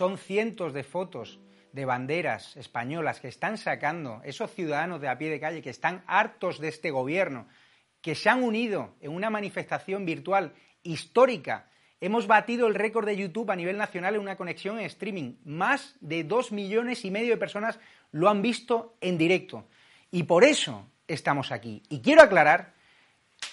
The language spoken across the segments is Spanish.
son cientos de fotos de banderas españolas que están sacando esos ciudadanos de a pie de calle que están hartos de este gobierno, que se han unido en una manifestación virtual histórica. Hemos batido el récord de YouTube a nivel nacional en una conexión en streaming. Más de dos millones y medio de personas lo han visto en directo. Y por eso estamos aquí. Y quiero aclarar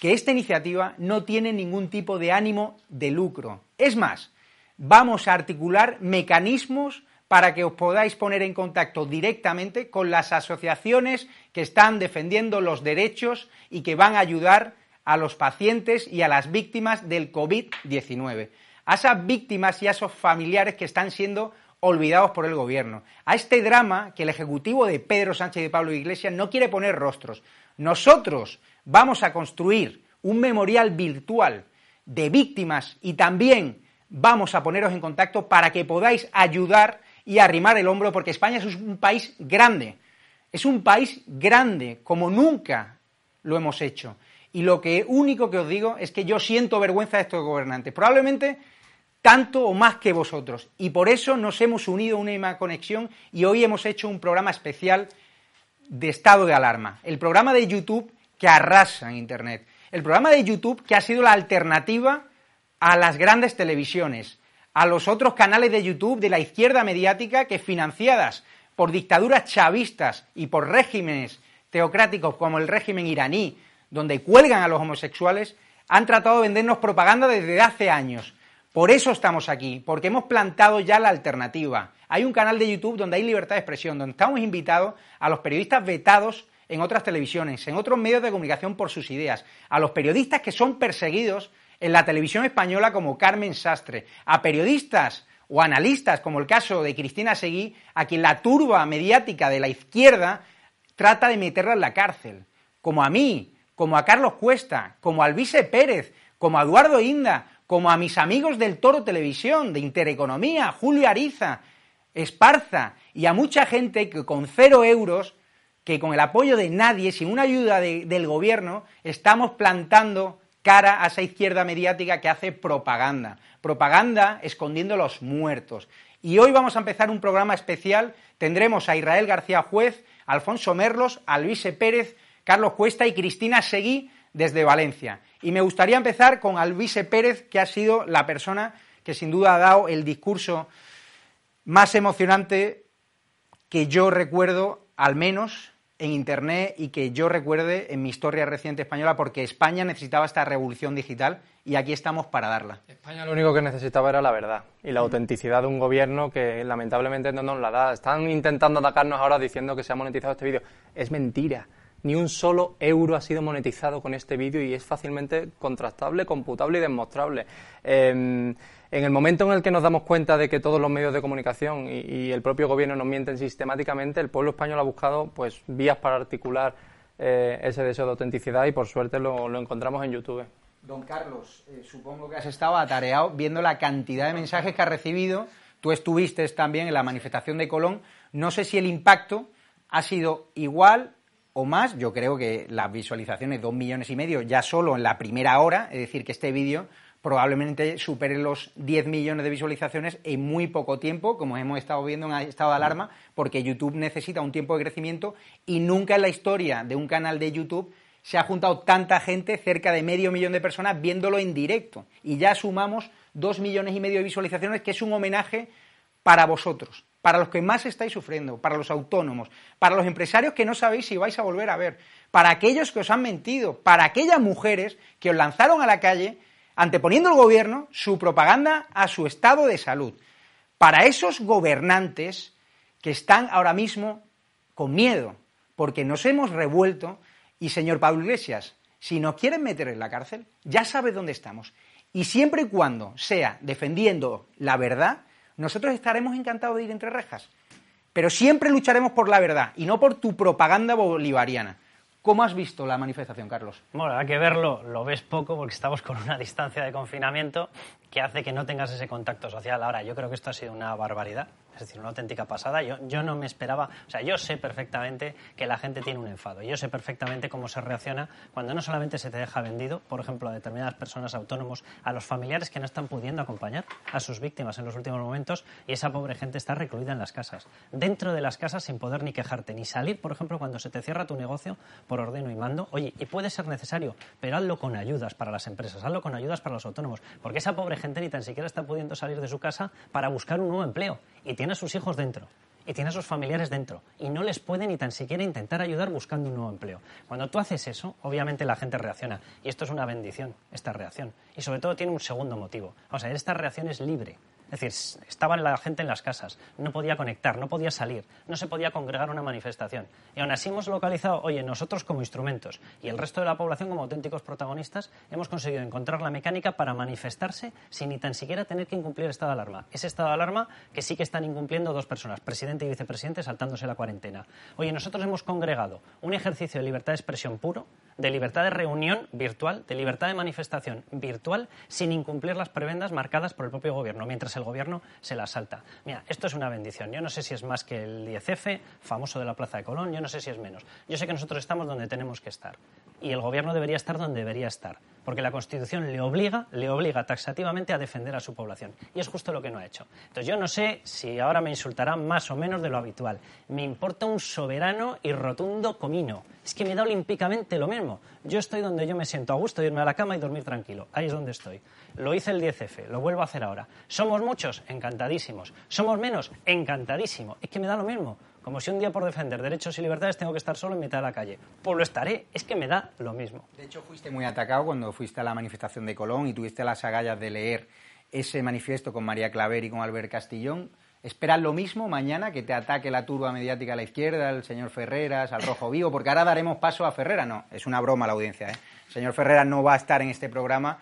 que esta iniciativa no tiene ningún tipo de ánimo de lucro. Es más, vamos a articular mecanismos para que os podáis poner en contacto directamente con las asociaciones que están defendiendo los derechos y que van a ayudar a los pacientes y a las víctimas del COVID-19, a esas víctimas y a esos familiares que están siendo olvidados por el gobierno, a este drama que el Ejecutivo de Pedro Sánchez y de Pablo Iglesias no quiere poner rostros. Nosotros vamos a construir un memorial virtual de víctimas y también vamos a poneros en contacto para que podáis ayudar y arrimar el hombro, porque España es un país grande, es un país grande, como nunca lo hemos hecho. Y lo que único que os digo es que yo siento vergüenza de estos gobernantes, probablemente tanto o más que vosotros. Y por eso nos hemos unido a una misma conexión y hoy hemos hecho un programa especial de estado de alarma. El programa de YouTube que arrasa en Internet. El programa de YouTube que ha sido la alternativa a las grandes televisiones a los otros canales de YouTube de la izquierda mediática que financiadas por dictaduras chavistas y por regímenes teocráticos como el régimen iraní, donde cuelgan a los homosexuales, han tratado de vendernos propaganda desde hace años. Por eso estamos aquí, porque hemos plantado ya la alternativa. Hay un canal de YouTube donde hay libertad de expresión, donde estamos invitados a los periodistas vetados en otras televisiones, en otros medios de comunicación por sus ideas, a los periodistas que son perseguidos en la televisión española como Carmen Sastre, a periodistas o analistas como el caso de Cristina Seguí, a quien la turba mediática de la izquierda trata de meterla en la cárcel, como a mí, como a Carlos Cuesta, como a Alvise Pérez, como a Eduardo Inda, como a mis amigos del Toro Televisión, de Intereconomía, Julio Ariza, Esparza, y a mucha gente que con cero euros, que con el apoyo de nadie, sin una ayuda del gobierno, estamos plantando cara a esa izquierda mediática que hace propaganda. Propaganda escondiendo los muertos. Y hoy vamos a empezar un programa especial. Tendremos a Israel García Juez, Alfonso Merlos, a Luise Pérez, Carlos Cuesta y Cristina Seguí desde Valencia. Y me gustaría empezar con Alvise Pérez, que ha sido la persona que sin duda ha dado el discurso más emocionante que yo recuerdo, al menos en Internet y que yo recuerde en mi historia reciente española, porque España necesitaba esta revolución digital y aquí estamos para darla. España lo único que necesitaba era la verdad y la autenticidad de un gobierno que lamentablemente no nos la da. Están intentando atacarnos ahora diciendo que se ha monetizado este vídeo. Es mentira. Ni un solo euro ha sido monetizado con este vídeo y es fácilmente contrastable, computable y demostrable. Em, en el momento en el que nos damos cuenta de que todos los medios de comunicación y, el propio gobierno nos mienten sistemáticamente, el pueblo español ha buscado pues vías para articular eh, ese deseo de autenticidad y por suerte lo, encontramos en YouTube. Don Carlos, eh, supongo que has estado atareado viendo la cantidad de mensajes que has recibido. Tú estuviste también en la manifestación de Colón. No sé si el impacto ha sido igual o más. Yo creo que las visualizaciones, dos millones y medio, ya solo en la primera hora, es decir, que este vídeo probablemente supere los 10 millones de visualizaciones en muy poco tiempo, como hemos estado viendo en estado de alarma, porque YouTube necesita un tiempo de crecimiento y nunca en la historia de un canal de YouTube se ha juntado tanta gente, cerca de medio millón de personas, viéndolo en directo. Y ya sumamos dos millones y medio de visualizaciones, que es un homenaje para vosotros, para los que más estáis sufriendo, para los autónomos, para los empresarios que no sabéis si vais a volver a ver, para aquellos que os han mentido, para aquellas mujeres que os lanzaron a la calle anteponiendo el gobierno su propaganda a su estado de salud. Para esos gobernantes que están ahora mismo con miedo, porque nos hemos revuelto, y señor Pablo Iglesias, si nos quieren meter en la cárcel, ya sabe dónde estamos. Y siempre y cuando sea defendiendo la verdad, nosotros estaremos encantados de ir entre rejas. Pero siempre lucharemos por la verdad y no por tu propaganda bolivariana. ¿Cómo has visto la manifestación, Carlos? Bueno, hay que verlo, lo ves poco porque estamos con una distancia de confinamiento que hace que no tengas ese contacto social. Ahora, yo creo que esto ha sido una barbaridad. Es decir, una auténtica pasada. Yo, yo no me esperaba, o sea, yo sé perfectamente que la gente tiene un enfado. Yo sé perfectamente cómo se reacciona cuando no solamente se te deja vendido, por ejemplo, a determinadas personas autónomos, a los familiares que no están pudiendo acompañar a sus víctimas en los últimos momentos y esa pobre gente está recluida en las casas, dentro de las casas sin poder ni quejarte, ni salir, por ejemplo, cuando se te cierra tu negocio por ordeno y mando. Oye, y puede ser necesario, pero hazlo con ayudas para las empresas, hazlo con ayudas para los autónomos, porque esa pobre gente ni tan siquiera está pudiendo salir de su casa para buscar un nuevo empleo y a sus hijos dentro y tiene a sus familiares dentro y no les puede ni tan siquiera intentar ayudar buscando un nuevo empleo. Cuando tú haces eso, obviamente la gente reacciona y esto es una bendición, esta reacción. Y sobre todo tiene un segundo motivo. O sea, esta reacción es libre. Es decir, estaba la gente en las casas, no podía conectar, no podía salir, no se podía congregar una manifestación. Y aún así hemos localizado, oye, nosotros como instrumentos y el resto de la población como auténticos protagonistas, hemos conseguido encontrar la mecánica para manifestarse sin ni tan siquiera tener que incumplir el estado de alarma. Ese estado de alarma que sí que están incumpliendo dos personas, presidente y vicepresidente, saltándose la cuarentena. Oye, nosotros hemos congregado un ejercicio de libertad de expresión puro, de libertad de reunión virtual, de libertad de manifestación virtual, sin incumplir las prebendas marcadas por el propio gobierno, mientras el gobierno se las salta. Mira, esto es una bendición. Yo no sé si es más que el 10F, famoso de la Plaza de Colón, yo no sé si es menos. Yo sé que nosotros estamos donde tenemos que estar. Y el gobierno debería estar donde debería estar porque la Constitución le obliga, le obliga taxativamente a defender a su población. Y es justo lo que no ha hecho. Entonces yo no sé si ahora me insultarán más o menos de lo habitual. Me importa un soberano y rotundo comino. Es que me da olímpicamente lo mismo. Yo estoy donde yo me siento a gusto, irme a la cama y dormir tranquilo. Ahí es donde estoy. Lo hice el 10F, lo vuelvo a hacer ahora. ¿Somos muchos? Encantadísimos. ¿Somos menos? Encantadísimo. Es que me da lo mismo. Como si un día por defender derechos y libertades tengo que estar solo en mitad de la calle. Pues lo estaré, es que me da lo mismo. De hecho, fuiste muy atacado cuando fuiste a la manifestación de Colón y tuviste las agallas de leer ese manifiesto con María Claver y con Albert Castillón. ¿Esperas lo mismo mañana, que te ataque la turba mediática a la izquierda, el señor Ferreras, al Rojo Vivo? Porque ahora daremos paso a Ferrera. No, es una broma la audiencia. ¿eh? El señor Ferreras no va a estar en este programa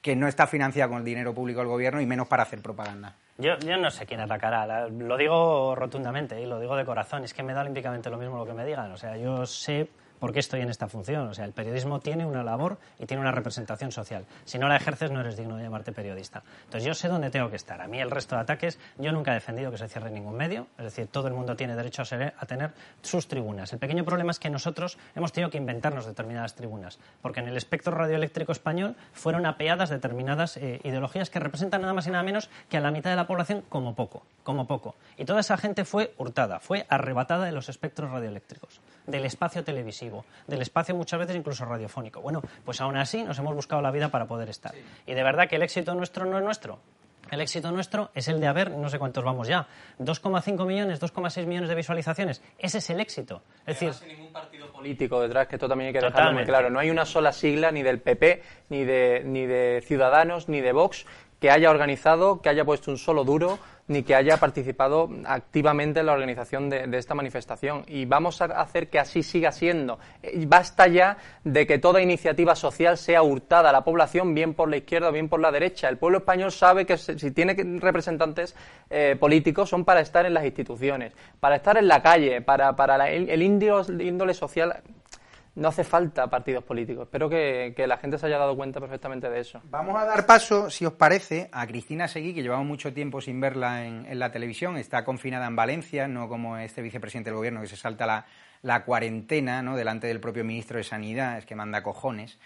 que no está financiado con el dinero público del gobierno y menos para hacer propaganda. Yo, yo no sé quién atacará, lo digo rotundamente y lo digo de corazón, es que me da olímpicamente lo mismo lo que me digan, o sea, yo sé por qué estoy en esta función. O sea, el periodismo tiene una labor y tiene una representación social. Si no la ejerces, no eres digno de llamarte periodista. Entonces, yo sé dónde tengo que estar. A mí, el resto de ataques, yo nunca he defendido que se cierre ningún medio. Es decir, todo el mundo tiene derecho a, tener sus tribunas. El pequeño problema es que nosotros hemos tenido que inventarnos determinadas tribunas. Porque en el espectro radioeléctrico español fueron apeadas determinadas eh, ideologías que representan nada más y nada menos que a la mitad de la población como poco. Como poco. Y toda esa gente fue hurtada, fue arrebatada de los espectros radioeléctricos del espacio televisivo, del espacio muchas veces incluso radiofónico. Bueno, pues aún así nos hemos buscado la vida para poder estar. Y de verdad que el éxito nuestro no es nuestro. El éxito nuestro es el de haber, no sé cuántos vamos ya, 2,5 millones, 2,6 millones de visualizaciones. Ese es el éxito. Es decir, sin ningún partido político detrás, que esto también hay que dejarlo muy claro. No hay una sola sigla ni del PP, ni de, ni de Ciudadanos, ni de Vox que haya organizado, que haya puesto un solo duro, ni que haya participado activamente en la organización de, esta manifestación. Y vamos a hacer que así siga siendo. Basta ya de que toda iniciativa social sea hurtada a la población, bien por la izquierda o bien por la derecha. El pueblo español sabe que si tiene representantes eh, políticos son para estar en las instituciones, para estar en la calle, para, para el, el índole social no hace falta partidos políticos. Espero que, la gente se haya dado cuenta perfectamente de eso. Vamos a dar paso, si os parece, a Cristina Seguí, que llevamos mucho tiempo sin verla en, la televisión. Está confinada en Valencia, no como este vicepresidente del gobierno que se salta la, la cuarentena ¿no? delante del propio ministro de Sanidad, es que manda cojones.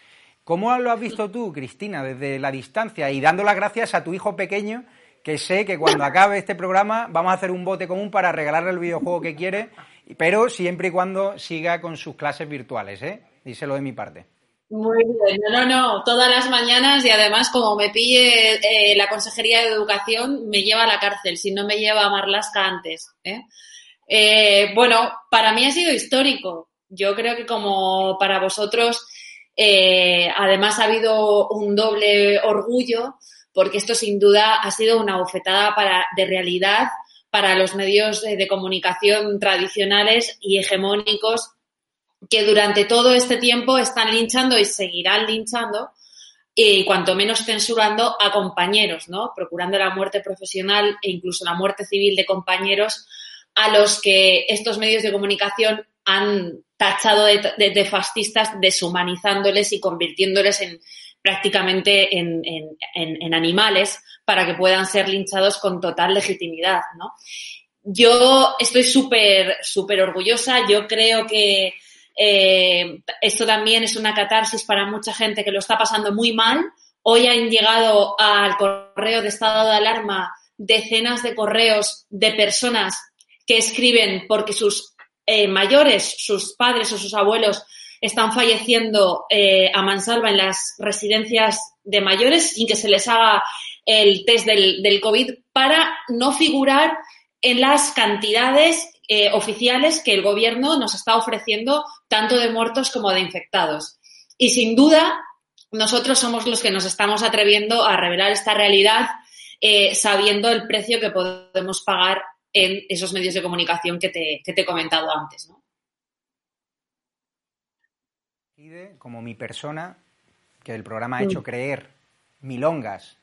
¿Cómo lo has visto tú, Cristina, desde la distancia y dando las gracias a tu hijo pequeño, que sé que cuando acabe este programa vamos a hacer un bote común para regalarle el videojuego que quiere pero siempre y cuando siga con sus clases virtuales, ¿eh? Díselo de mi parte. Muy bien, no, no, no, todas las mañanas y además como me pille eh, la Consejería de Educación, me lleva a la cárcel, si no me lleva a Marlasca antes. ¿eh? Eh, bueno, para mí ha sido histórico. Yo creo que como para vosotros, además ha habido un doble orgullo, porque esto sin duda ha sido una bofetada para, de realidad para los medios de, comunicación tradicionales y hegemónicos que durante todo este tiempo están linchando y seguirán linchando y cuanto menos censurando a compañeros, ¿no? Procurando la muerte profesional e incluso la muerte civil de compañeros a los que estos medios de comunicación han tachado de fascistas, deshumanizándoles y convirtiéndoles en, prácticamente en, en, en, animales para que puedan ser linchados con total legitimidad, ¿no? yo estoy súper, súper orgullosa. Yo creo que eh, esto también es una catarsis para mucha gente que lo está pasando muy mal. Hoy han llegado al correo de estado de alarma decenas de correos de personas que escriben porque sus eh, mayores, sus padres o sus abuelos están falleciendo eh, a mansalva en las residencias de mayores sin que se les haga el test del, del COVID para no figurar en las cantidades eh, oficiales que el gobierno nos está ofreciendo, tanto de muertos como de infectados. Y sin duda, nosotros somos los que nos estamos atreviendo a revelar esta realidad eh, sabiendo el precio que podemos pagar en esos medios de comunicación que te, que te he comentado antes. ¿no? Como mi persona, que el programa ha hecho mm. creer milongas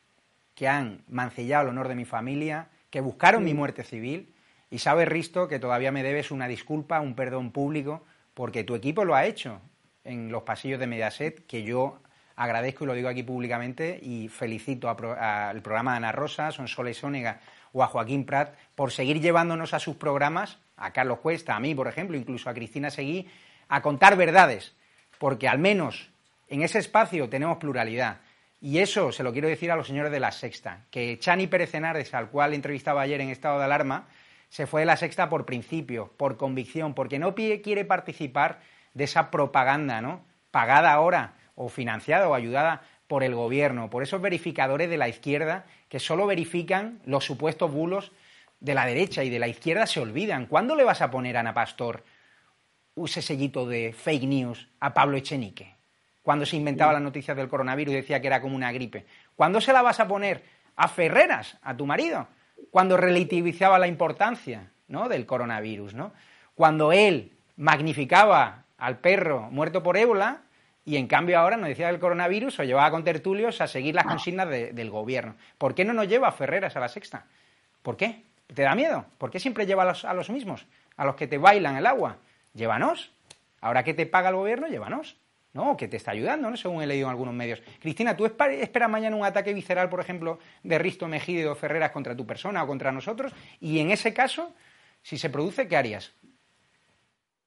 que han mancillado el honor de mi familia, que buscaron mi muerte civil, y sabe Risto que todavía me debes una disculpa, un perdón público, porque tu equipo lo ha hecho en los pasillos de Mediaset, que yo agradezco y lo digo aquí públicamente y felicito al programa de Ana Rosa, Sonsoles Sónega o a Joaquín Prat por seguir llevándonos a sus programas, a Carlos Cuesta, a mí, por ejemplo, incluso a Cristina Seguí, a contar verdades, porque al menos en ese espacio tenemos pluralidad. Y eso se lo quiero decir a los señores de la Sexta, que Chani Pérez Henares, al cual entrevistaba ayer en estado de alarma, se fue de la Sexta por principio, por convicción, porque no quiere participar de esa propaganda, ¿no? Pagada ahora o financiada o ayudada por el gobierno, por esos verificadores de la izquierda que solo verifican los supuestos bulos de la derecha y de la izquierda se olvidan. ¿Cuándo le vas a poner a Ana Pastor ese sellito de fake news a Pablo Echenique? Cuando se inventaba las noticias del coronavirus y decía que era como una gripe. ¿Cuándo se la vas a poner a Ferreras, a tu marido? Cuando relativizaba la importancia ¿no? del coronavirus, ¿no? Cuando él magnificaba al perro muerto por ébola y en cambio ahora nos decía del coronavirus o llevaba con tertulios a seguir las consignas del gobierno. ¿Por qué no nos lleva a Ferreras a la sexta? ¿Por qué? ¿Te da miedo? ¿Por qué siempre lleva a los, mismos? A los que te bailan el agua. Llévanos. Ahora que te paga el gobierno, llévanos. ¿No? Que te está ayudando, ¿no? Según he leído en algunos medios. Cristina, ¿tú esperas mañana un ataque visceral, por ejemplo, de Risto Mejide o Ferreras contra tu persona o contra nosotros? Y en ese caso, si se produce, ¿qué harías?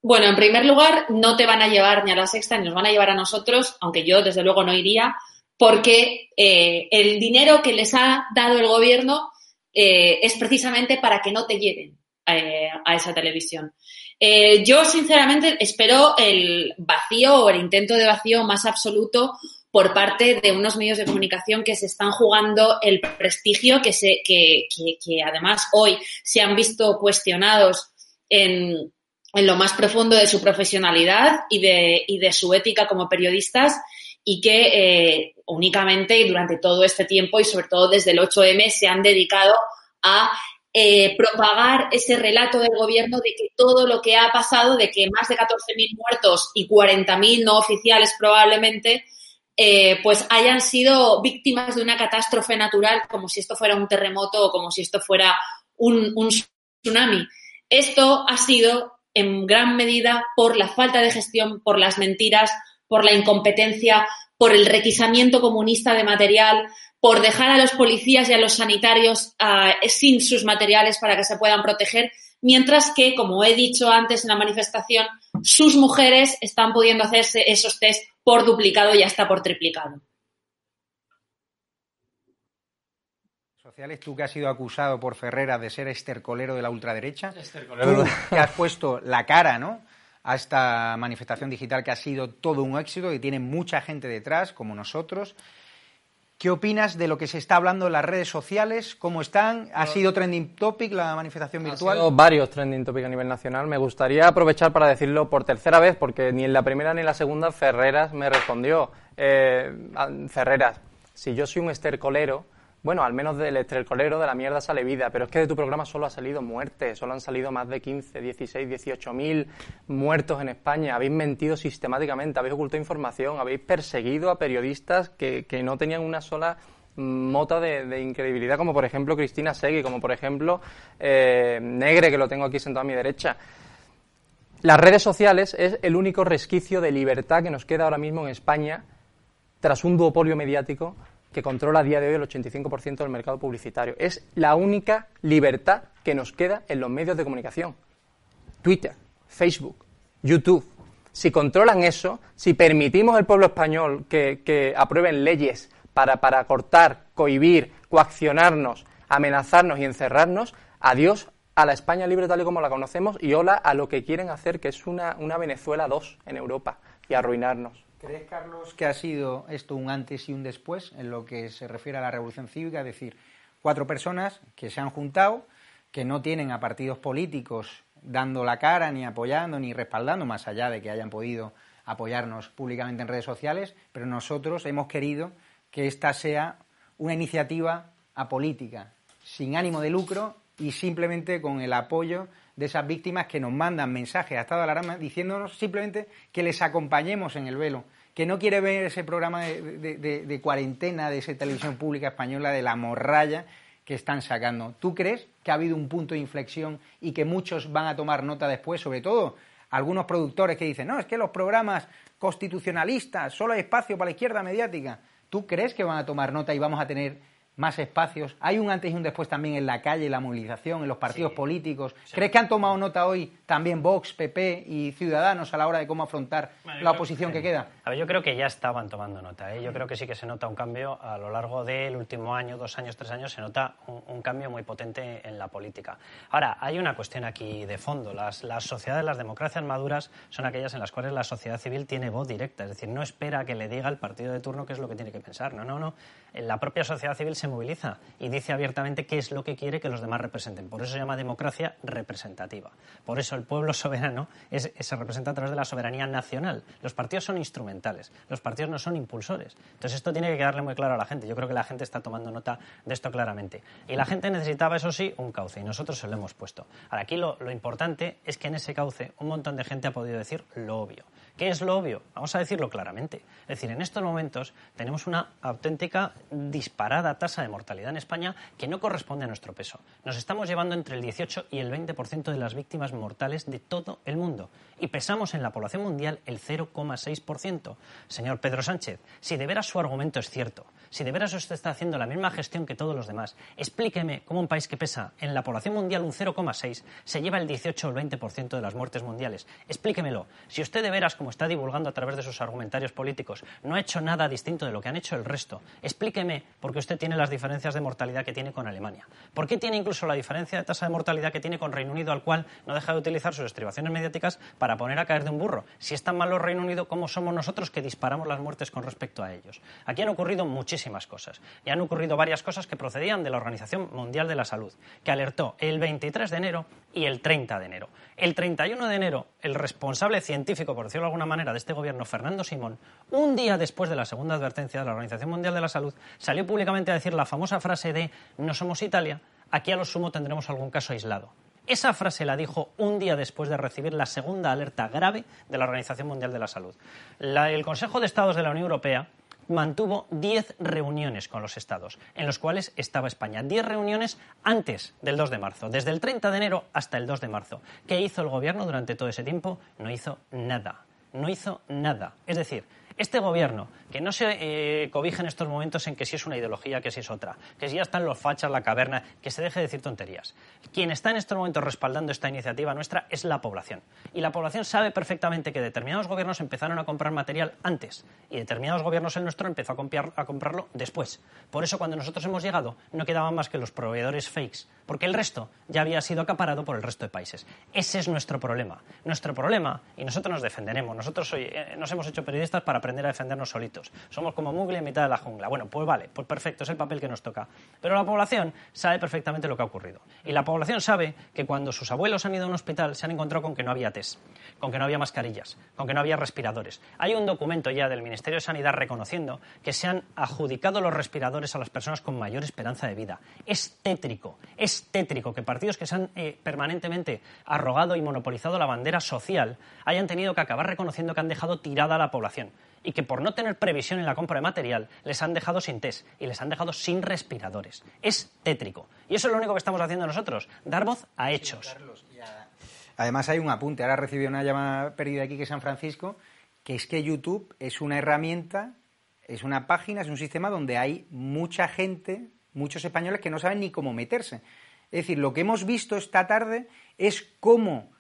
Bueno, en primer lugar, no te van a llevar ni a la sexta ni nos van a llevar a nosotros, aunque yo desde luego no iría, porque eh, el dinero que les ha dado el gobierno eh, es precisamente para que no te lleven eh, a esa televisión. Yo, sinceramente, espero el vacío o el intento de vacío más absoluto por parte de unos medios de comunicación que se están jugando el prestigio, que, además hoy se han visto cuestionados en, lo más profundo de su profesionalidad y de, su ética como periodistas y que eh, únicamente durante todo este tiempo y sobre todo desde el 8M se han dedicado a eh, propagar ese relato del gobierno de que todo lo que ha pasado, de que más de 14.000 muertos y 40.000 no oficiales probablemente, eh, pues hayan sido víctimas de una catástrofe natural como si esto fuera un terremoto o como si esto fuera un, un tsunami. Esto ha sido en gran medida por la falta de gestión, por las mentiras, por la incompetencia, por el requisamiento comunista de material, por dejar a los policías y a los sanitarios ah, sin sus materiales para que se puedan proteger, mientras que, como he dicho antes en la manifestación, sus mujeres están pudiendo hacerse esos test por duplicado y hasta por triplicado. tú que has sido acusado por Ferrera de ser estercolero de la ultraderecha, tú que has puesto la cara ¿no? a esta manifestación digital que ha sido todo un éxito, y tiene mucha gente detrás, como nosotros. ¿Qué opinas de lo que se está hablando en las redes sociales? ¿Cómo están? ¿Ha sido trending topic la manifestación virtual? Ha sido varios trending topic a nivel nacional. Me gustaría aprovechar para decirlo por tercera vez, porque ni en la primera ni en la segunda Ferreras me respondió. Eh, Ferreras, si yo soy un estercolero, bueno, al menos del estercolero de la mierda sale vida, pero es que de tu programa solo ha salido muerte, solo han salido más de 15, 16, 18 mil muertos en España. Habéis mentido sistemáticamente, habéis ocultado información, habéis perseguido a periodistas que, no tenían una sola mota de, incredibilidad, como por ejemplo Cristina Segui, como por ejemplo eh, Negre, que lo tengo aquí sentado a mi derecha. Las redes sociales es el único resquicio de libertad que nos queda ahora mismo en España tras un duopolio mediático que controla a día de hoy el 85% del mercado publicitario. Es la única libertad que nos queda en los medios de comunicación. Twitter, Facebook, YouTube. Si controlan eso, si permitimos al pueblo español que, aprueben leyes para, para cortar, cohibir, coaccionarnos, amenazarnos y encerrarnos, adiós a la España libre tal y como la conocemos y hola a lo que quieren hacer, que es una, una Venezuela 2 en Europa y arruinarnos. ¿Crees, Carlos, que ha sido esto un antes y un después en lo que se refiere a la revolución cívica? Es decir, cuatro personas que se han juntado, que no tienen a partidos políticos dando la cara, ni apoyando, ni respaldando, más allá de que hayan podido apoyarnos públicamente en redes sociales, pero nosotros hemos querido que esta sea una iniciativa apolítica, sin ánimo de lucro y simplemente con el apoyo de esas víctimas que nos mandan mensajes a Estado de Alarma diciéndonos simplemente que les acompañemos en el velo, que no quiere ver ese programa de, cuarentena de esa televisión pública española de la morralla que están sacando. ¿Tú crees que ha habido un punto de inflexión y que muchos van a tomar nota después, sobre todo algunos productores que dicen, no, es que los programas constitucionalistas, solo hay espacio para la izquierda mediática? ¿Tú crees que van a tomar nota y vamos a tener más espacios. Hay un antes y un después también en la calle, en la movilización, en los partidos políticos. ¿Crees que han tomado nota hoy también Vox, PP y Ciudadanos a la hora de cómo afrontar la oposición que, queda? A ver, yo creo que ya estaban tomando nota. ¿eh? Yo creo que sí que se nota un cambio a lo largo del último año, dos años, tres años, se nota un, cambio muy potente en la política. Ahora, hay una cuestión aquí de fondo. Las, las sociedades, las democracias maduras son aquellas en las cuales la sociedad civil tiene voz directa. Es decir, no espera que le diga al partido de turno qué es lo que tiene que pensar. No, no, no. La propia sociedad civil se moviliza y dice abiertamente qué es lo que quiere que los demás representen. Por eso se llama democracia representativa. Por eso el pueblo soberano se representa a través de la soberanía nacional. Los partidos son instrumentales, los partidos no son impulsores. Entonces esto tiene que quedarle muy claro a la gente. Yo creo que la gente está tomando nota de esto claramente. Y la gente necesitaba, eso sí, un cauce y nosotros se lo hemos puesto. Ahora, aquí lo, lo importante es que en ese cauce un montón de gente ha podido decir lo obvio. ¿Qué es lo obvio? Vamos a decirlo claramente. Es decir, en estos momentos tenemos una auténtica disparada tasa de mortalidad en España que no corresponde a nuestro peso. Nos estamos llevando entre el 18 y el 20% de las víctimas mortales de todo el mundo y pesamos en la población mundial el 0,6%. Señor Pedro Sánchez, si de veras su argumento es cierto, si de veras usted está haciendo la misma gestión que todos los demás, explíqueme cómo un país que pesa en la población mundial un 0,6 se lleva el 18 o el 20% de las muertes mundiales. Explíquemelo. Si usted de veras, como está divulgando a través de sus argumentarios políticos, no ha hecho nada distinto de lo que han hecho el resto, explíqueme por qué usted tiene las diferencias de mortalidad que tiene con Alemania. ¿Por qué tiene incluso la diferencia de tasa de mortalidad que tiene con Reino Unido, al cual no deja de utilizar sus estribaciones mediáticas para poner a caer de un burro? Si es tan malo Reino Unido, ¿cómo somos nosotros que disparamos las muertes con respecto a ellos? Aquí han ocurrido muchísimas cosas. Y han ocurrido varias cosas que procedían de la Organización Mundial de la Salud, que alertó el 23 de enero y el 30 de enero. El 31 de enero, el responsable científico, por decirlo de alguna manera, de este gobierno, Fernando Simón, un día después de la segunda advertencia de la Organización Mundial de la Salud, salió públicamente a decir la famosa frase de no somos Italia, aquí a lo sumo tendremos algún caso aislado. Esa frase la dijo un día después de recibir la segunda alerta grave de la Organización Mundial de la Salud. el Consejo de Estados de la Unión Europea mantuvo 10 reuniones con los estados, en los cuales estaba España. 10 reuniones antes del 2 de marzo, desde el 30 de enero hasta el 2 de marzo. ¿Qué hizo el gobierno durante todo ese tiempo? No hizo nada. No hizo nada. Es decir, este gobierno, que no se eh, cobija en estos momentos en que si es una ideología, que si es otra, que si ya están los fachas, la caverna, que se deje de decir tonterías. Quien está en estos momentos respaldando esta iniciativa nuestra es la población. Y la población sabe perfectamente que determinados gobiernos empezaron a comprar material antes y determinados gobiernos, el nuestro, empezó a, a comprarlo después. Por eso, cuando nosotros hemos llegado, no quedaban más que los proveedores fakes, porque el resto ya había sido acaparado por el resto de países. Ese es nuestro problema. Nuestro problema, y nosotros nos defenderemos, nosotros hoy, eh, nos hemos hecho periodistas para aprender a defendernos solitos. Somos como Mugli en mitad de la jungla. Bueno, pues vale, pues perfecto, es el papel que nos toca. Pero la población sabe perfectamente lo que ha ocurrido. Y la población sabe que cuando sus abuelos han ido a un hospital se han encontrado con que no había test, con que no había mascarillas, con que no había respiradores. Hay un documento ya del Ministerio de Sanidad reconociendo que se han adjudicado los respiradores a las personas con mayor esperanza de vida. Es tétrico, es tétrico que partidos que se han eh, permanentemente arrogado y monopolizado la bandera social hayan tenido que acabar reconociendo que han dejado tirada a la población y que por no tener previsión en la compra de material les han dejado sin test y les han dejado sin respiradores. Es tétrico. Y eso es lo único que estamos haciendo nosotros, dar voz a hechos. Además hay un apunte, ahora he recibido una llamada perdida aquí que es San Francisco, que es que YouTube es una herramienta es una página, es un sistema donde hay mucha gente, muchos españoles que no saben ni cómo meterse. Es decir, lo que hemos visto esta tarde es cómo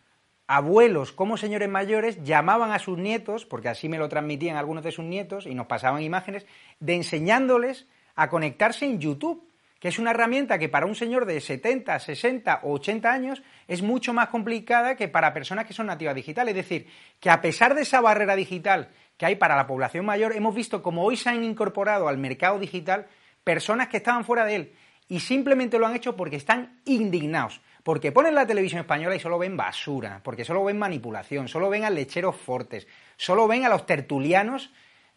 abuelos, como señores mayores, llamaban a sus nietos, porque así me lo transmitían algunos de sus nietos, y nos pasaban imágenes, de enseñándoles a conectarse en YouTube, que es una herramienta que para un señor de 70, 60 o 80 años es mucho más complicada que para personas que son nativas digitales. Es decir, que a pesar de esa barrera digital que hay para la población mayor, hemos visto como hoy se han incorporado al mercado digital personas que estaban fuera de él y simplemente lo han hecho porque están indignados. Porque ponen la televisión española y solo ven basura, porque solo ven manipulación, solo ven a lecheros fortes, solo ven a los tertulianos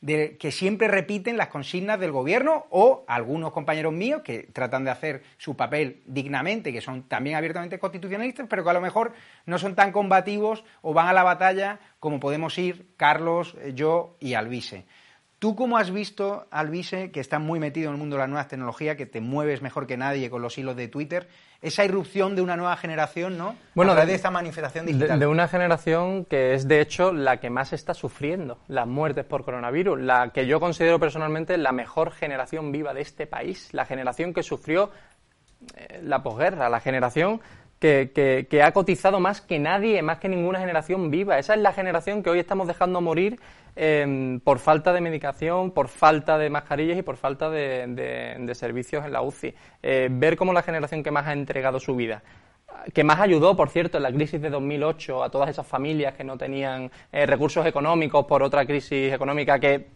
que siempre repiten las consignas del gobierno o algunos compañeros míos que tratan de hacer su papel dignamente, que son también abiertamente constitucionalistas, pero que a lo mejor no son tan combativos o van a la batalla como podemos ir Carlos, yo y Alvise. ¿Tú cómo has visto, Alvise, que está muy metido en el mundo de las nuevas tecnologías, que te mueves mejor que nadie con los hilos de Twitter, esa irrupción de una nueva generación, ¿no? Bueno, de, esta manifestación digital. De, una generación que es, de hecho, la que más está sufriendo las muertes por coronavirus, la que yo considero personalmente la mejor generación viva de este país, la generación que sufrió eh, la posguerra, la generación que, que, ha cotizado más que nadie, más que ninguna generación viva. Esa es la generación que hoy estamos dejando morir Em, por falta de medicación, por falta de mascarillas y por falta de, servicios en la UCI. Eh, ver cómo la generación que más ha entregado su vida que más ayudó, por cierto, en la crisis de 2008 a todas esas familias que no tenían eh, recursos económicos por otra crisis económica que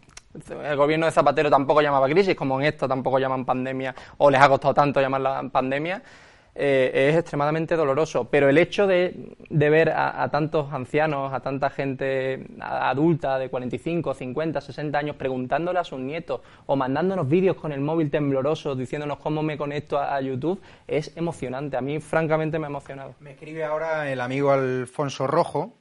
el gobierno de Zapatero tampoco llamaba crisis, como en esta tampoco llaman pandemia o les ha costado tanto llamarla pandemia. Eh, es extremadamente doloroso. Pero el hecho de, ver a, tantos ancianos, a tanta gente adulta de 45, 50, 60 años preguntándole a sus nietos o mandándonos vídeos con el móvil tembloroso diciéndonos cómo me conecto a, YouTube es emocionante. A mí, francamente, me ha emocionado. Me escribe ahora el amigo Alfonso Rojo,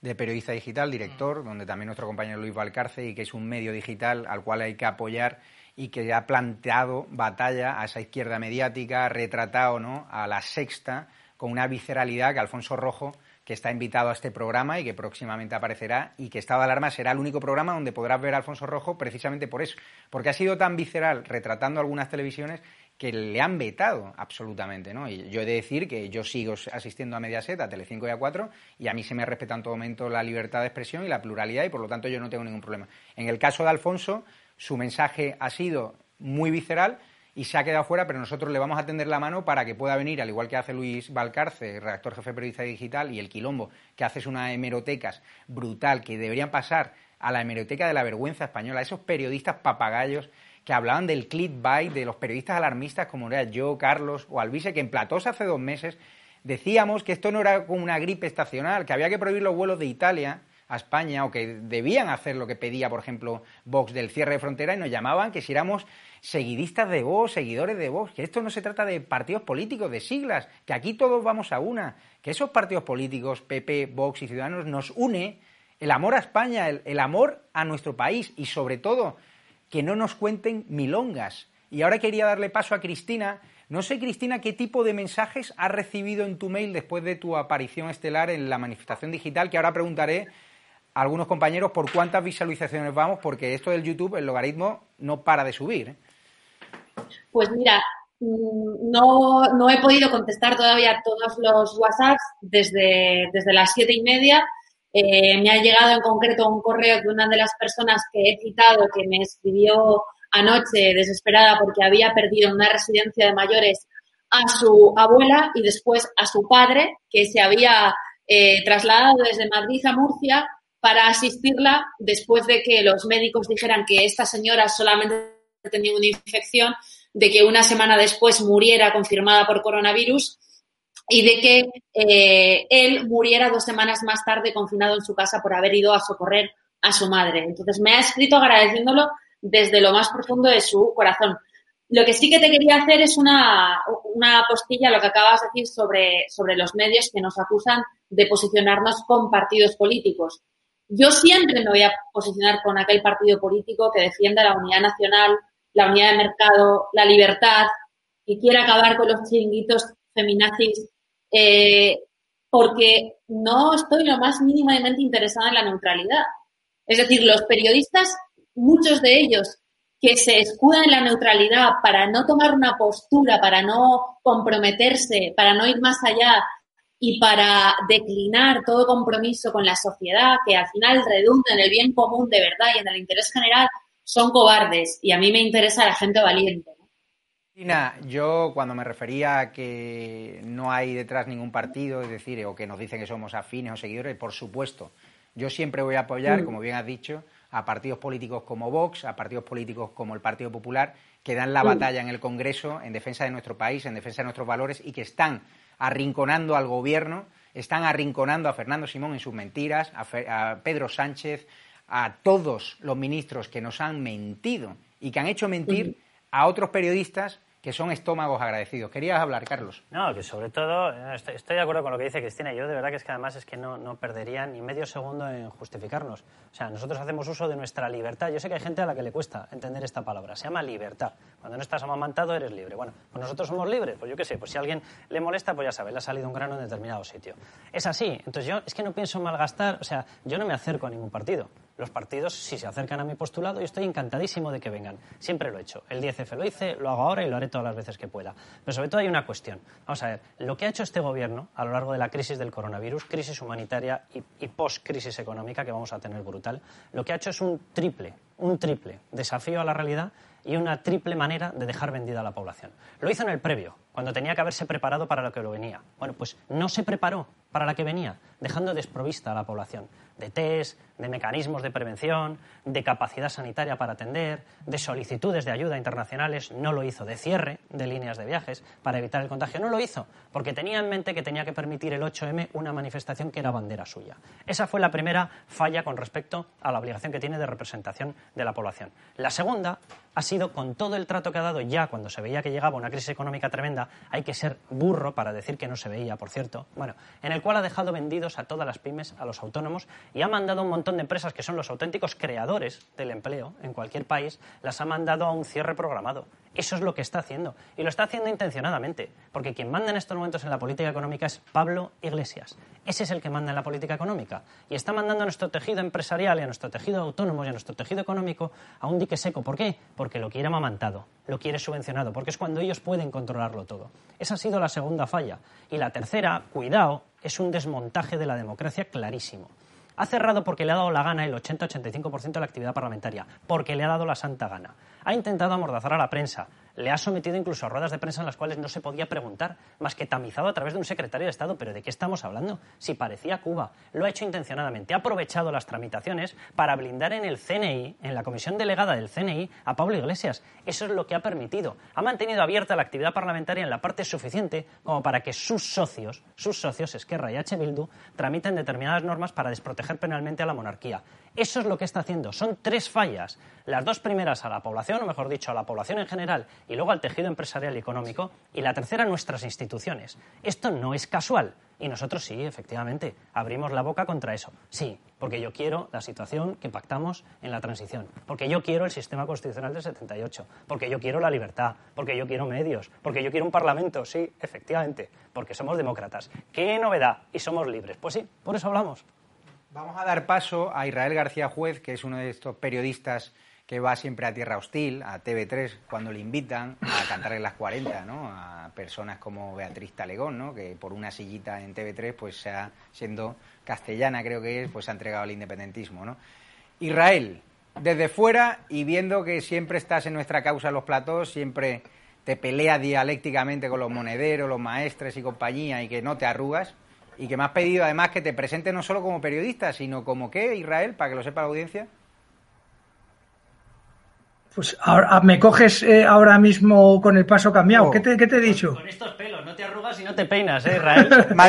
de Periodista Digital, director, donde también nuestro compañero Luis Valcarce, y que es un medio digital al cual hay que apoyar y que ha planteado batalla a esa izquierda mediática, retratado ¿no? a la sexta con una visceralidad que Alfonso Rojo, que está invitado a este programa y que próximamente aparecerá, y que Estado de Alarma será el único programa donde podrás ver a Alfonso Rojo precisamente por eso, porque ha sido tan visceral retratando algunas televisiones que le han vetado absolutamente, ¿no? Y yo he de decir que yo sigo asistiendo a Mediaset, a Telecinco y a Cuatro, y a mí se me respeta en todo momento la libertad de expresión y la pluralidad, y por lo tanto yo no tengo ningún problema. En el caso de Alfonso, su mensaje ha sido muy visceral y se ha quedado fuera, pero nosotros le vamos a tender la mano para que pueda venir, al igual que hace Luis Valcarce, redactor jefe periodista digital, y el Quilombo, que hace una hemerotecas brutal, que deberían pasar a la hemeroteca de la vergüenza española, esos periodistas papagayos que hablaban del clickbait, de los periodistas alarmistas como era yo, Carlos o Alvise, que en Platós hace dos meses decíamos que esto no era como una gripe estacional, que había que prohibir los vuelos de Italia a España o que debían hacer lo que pedía, por ejemplo, Vox del cierre de frontera y nos llamaban que si éramos seguidistas de Vox, seguidores de Vox, que esto no se trata de partidos políticos, de siglas, que aquí todos vamos a una, que esos partidos políticos, PP, Vox y Ciudadanos, nos une el amor a España, el, el amor a nuestro país y sobre todo que no nos cuenten milongas. Y ahora quería darle paso a Cristina. No sé, Cristina, qué tipo de mensajes has recibido en tu mail después de tu aparición estelar en la manifestación digital, que ahora preguntaré algunos compañeros por cuántas visualizaciones vamos, porque esto del YouTube, el logaritmo, no para de subir. ¿eh? Pues mira, mm, no, no, he podido contestar todavía todos los WhatsApps desde, desde las siete y media. Eh, me ha llegado en concreto un correo de una de las personas que he citado que me escribió anoche desesperada porque había perdido en una residencia de mayores a su abuela y después a su padre que se había eh, trasladado desde Madrid a Murcia para asistirla después de que los médicos dijeran que esta señora solamente tenía una infección, de que una semana después muriera confirmada por coronavirus y de que eh, él muriera dos semanas más tarde confinado en su casa por haber ido a socorrer a su madre. Entonces me ha escrito agradeciéndolo desde lo más profundo de su corazón. Lo que sí que te quería hacer es una, una postilla, lo que acabas de decir sobre, sobre los medios que nos acusan de posicionarnos con partidos políticos. Yo siempre me voy a posicionar con aquel partido político que defienda la unidad nacional, la unidad de mercado, la libertad, que quiera acabar con los chiringuitos feminazis, eh, porque no estoy lo más mínimamente interesada en la neutralidad. Es decir, los periodistas, muchos de ellos que se escuda en la neutralidad para no tomar una postura, para no comprometerse, para no ir más allá y para declinar todo compromiso con la sociedad, que al final redunda en el bien común de verdad y en el interés general, son cobardes. Y a mí me interesa la gente valiente. Cristina, yo cuando me refería a que no hay detrás ningún partido, es decir, o que nos dicen que somos afines o seguidores, por supuesto, yo siempre voy a apoyar, mm. como bien has dicho, a partidos políticos como Vox, a partidos políticos como el Partido Popular, que dan la mm. batalla en el Congreso en defensa de nuestro país, en defensa de nuestros valores y que están arrinconando al gobierno, están arrinconando a Fernando Simón en sus mentiras, a, Pedro Sánchez, a todos los ministros que nos han mentido y que han hecho mentir a otros periodistas que son estómagos agradecidos. ¿Querías hablar, Carlos? No, que sobre todo, estoy, de acuerdo con lo que dice Cristina. Yo de verdad que es que además es que no, no perdería ni medio segundo en justificarnos. O sea, nosotros hacemos uso de nuestra libertad. Yo sé que hay gente a la que le cuesta entender esta palabra. Se llama libertad. Cuando no estás amamantado eres libre. Bueno, pues nosotros somos libres. Pues yo qué sé, pues si a alguien le molesta, pues ya sabe, le ha salido un grano en determinado sitio. Es así. Entonces yo es que no pienso malgastar, o sea, yo no me acerco a ningún partido los partidos, si se acercan a mi postulado, yo estoy encantadísimo de que vengan. Siempre lo he hecho. El 10F lo hice, lo hago ahora y lo haré todas las veces que pueda. Pero sobre todo hay una cuestión. Vamos a ver, lo que ha hecho este gobierno a lo largo de la crisis del coronavirus, crisis humanitaria y, y post-crisis económica que vamos a tener brutal, lo que ha hecho es un triple, un triple desafío a la realidad y una triple manera de dejar vendida a la población. Lo hizo en el previo, cuando tenía que haberse preparado para lo que lo venía. Bueno, pues no se preparó para la que venía, dejando desprovista a la población de test, de mecanismos de prevención, de capacidad sanitaria para atender, de solicitudes de ayuda internacionales, no lo hizo, de cierre de líneas de viajes para evitar el contagio, no lo hizo, porque tenía en mente que tenía que permitir el 8M una manifestación que era bandera suya. Esa fue la primera falla con respecto a la obligación que tiene de representación de la población. La segunda ha sido con todo el trato que ha dado ya cuando se veía que llegaba una crisis económica tremenda, hay que ser burro para decir que no se veía, por cierto, bueno, en el cual ha dejado vendidos a todas las pymes, a los autónomos y ha mandado un montón de empresas que son los auténticos creadores del empleo en cualquier país, las ha mandado a un cierre programado. Eso es lo que está haciendo. Y lo está haciendo intencionadamente, porque quien manda en estos momentos en la política económica es Pablo Iglesias. Ese es el que manda en la política económica. Y está mandando a nuestro tejido empresarial y a nuestro tejido autónomo y a nuestro tejido económico a un dique seco. ¿Por qué? Porque lo quiere amamantado, lo quiere subvencionado, porque es cuando ellos pueden controlarlo todo. Esa ha sido la segunda falla. Y la tercera, cuidado, es un desmontaje de la democracia clarísimo. Ha cerrado porque le ha dado la gana el 80-85% de la actividad parlamentaria, porque le ha dado la santa gana. Ha intentado amordazar a la prensa, le ha sometido incluso a ruedas de prensa en las cuales no se podía preguntar, más que tamizado a través de un secretario de Estado. ¿Pero de qué estamos hablando? Si parecía Cuba. Lo ha hecho intencionadamente. Ha aprovechado las tramitaciones para blindar en el CNI, en la comisión delegada del CNI, a Pablo Iglesias. Eso es lo que ha permitido. Ha mantenido abierta la actividad parlamentaria en la parte suficiente como para que sus socios, sus socios, Esquerra y H. Bildu, tramiten determinadas normas para desproteger penalmente a la monarquía. Eso es lo que está haciendo. Son tres fallas. Las dos primeras a la población, o mejor dicho, a la población en general, y luego al tejido empresarial y económico, y la tercera a nuestras instituciones. Esto no es casual. Y nosotros sí, efectivamente, abrimos la boca contra eso. Sí, porque yo quiero la situación que pactamos en la transición, porque yo quiero el sistema constitucional del 78, porque yo quiero la libertad, porque yo quiero medios, porque yo quiero un parlamento, sí, efectivamente, porque somos demócratas. ¿Qué novedad? Y somos libres. Pues sí, por eso hablamos. Vamos a dar paso a Israel García Juez, que es uno de estos periodistas que va siempre a Tierra Hostil, a TV3, cuando le invitan a cantar en las 40, ¿no? A personas como Beatriz Talegón, ¿no? Que por una sillita en TV3, pues siendo castellana creo que es, pues ha entregado al independentismo, ¿no? Israel, desde fuera y viendo que siempre estás en nuestra causa en los platós, siempre te peleas dialécticamente con los monederos, los maestres y compañía y que no te arrugas, y que me has pedido además que te presente no solo como periodista, sino como qué, Israel, para que lo sepa la audiencia. Pues ahora, ah, me coges eh, ahora mismo con el paso cambiado. ¿Qué, te, he dicho? Con, estos pelos, no te arrugas y no te peinas, ¿eh, Israel? me,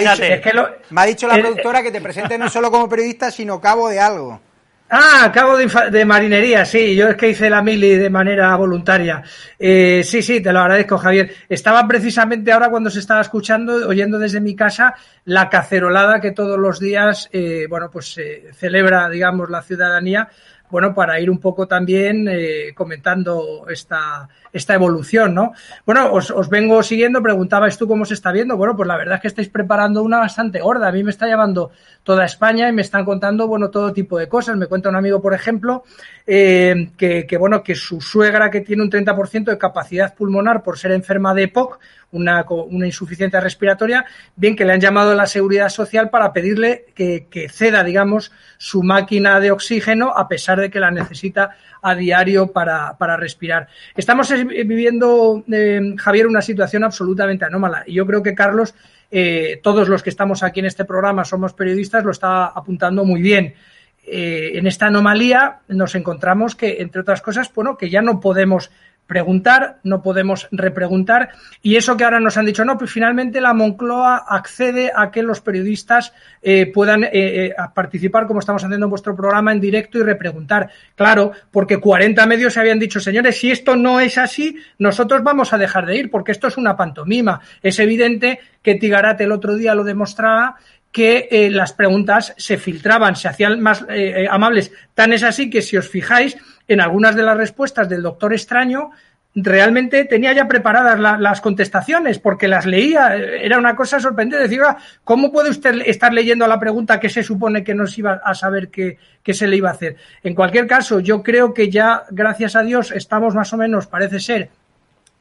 ha dicho, la productora que te presente no solo como periodista, sino cabo de algo. Ah, cabo de, marinería, sí, yo es que hice la mili de manera voluntaria. Eh, sí, sí, te lo agradezco, Javier. Estaba precisamente ahora cuando se estaba escuchando, oyendo desde mi casa, la cacerolada que todos los días, eh, bueno, pues se celebra, digamos, la ciudadanía bueno, para ir un poco también eh, comentando esta, esta evolución, ¿no? Bueno, os, os, vengo siguiendo, preguntabais tú cómo se está viendo. Bueno, pues la verdad es que estáis preparando una bastante gorda. A mí me está llamando toda España y me están contando, bueno, todo tipo de cosas. Me cuenta un amigo, por ejemplo, eh, que, que, bueno, que su suegra que tiene un 30% de capacidad pulmonar por ser enferma de EPOC, una, una, insuficiencia respiratoria, bien que le han llamado a la seguridad social para pedirle que, que, ceda, digamos, su máquina de oxígeno a pesar de que la necesita a diario para, para respirar. Estamos viviendo, eh, Javier, una situación absolutamente anómala y yo creo que Carlos, eh, todos los que estamos aquí en este programa somos periodistas, lo está apuntando muy bien. Eh, en esta anomalía nos encontramos que, entre otras cosas, bueno, que ya no podemos preguntar, no podemos repreguntar. Y eso que ahora nos han dicho, no, pues finalmente la Moncloa accede a que los periodistas eh, puedan eh, eh, participar, como estamos haciendo en vuestro programa, en directo y repreguntar. Claro, porque 40 medios se habían dicho, señores, si esto no es así, nosotros vamos a dejar de ir, porque esto es una pantomima. Es evidente que Tigarate el otro día lo demostraba que eh, las preguntas se filtraban, se hacían más eh, amables. Tan es así que si os fijáis, en algunas de las respuestas del doctor extraño, realmente tenía ya preparadas la, las contestaciones porque las leía. Era una cosa sorprendente. Decir, ¿cómo puede usted estar leyendo la pregunta que se supone que nos iba a saber que, que se le iba a hacer? En cualquier caso, yo creo que ya, gracias a Dios, estamos más o menos, parece ser,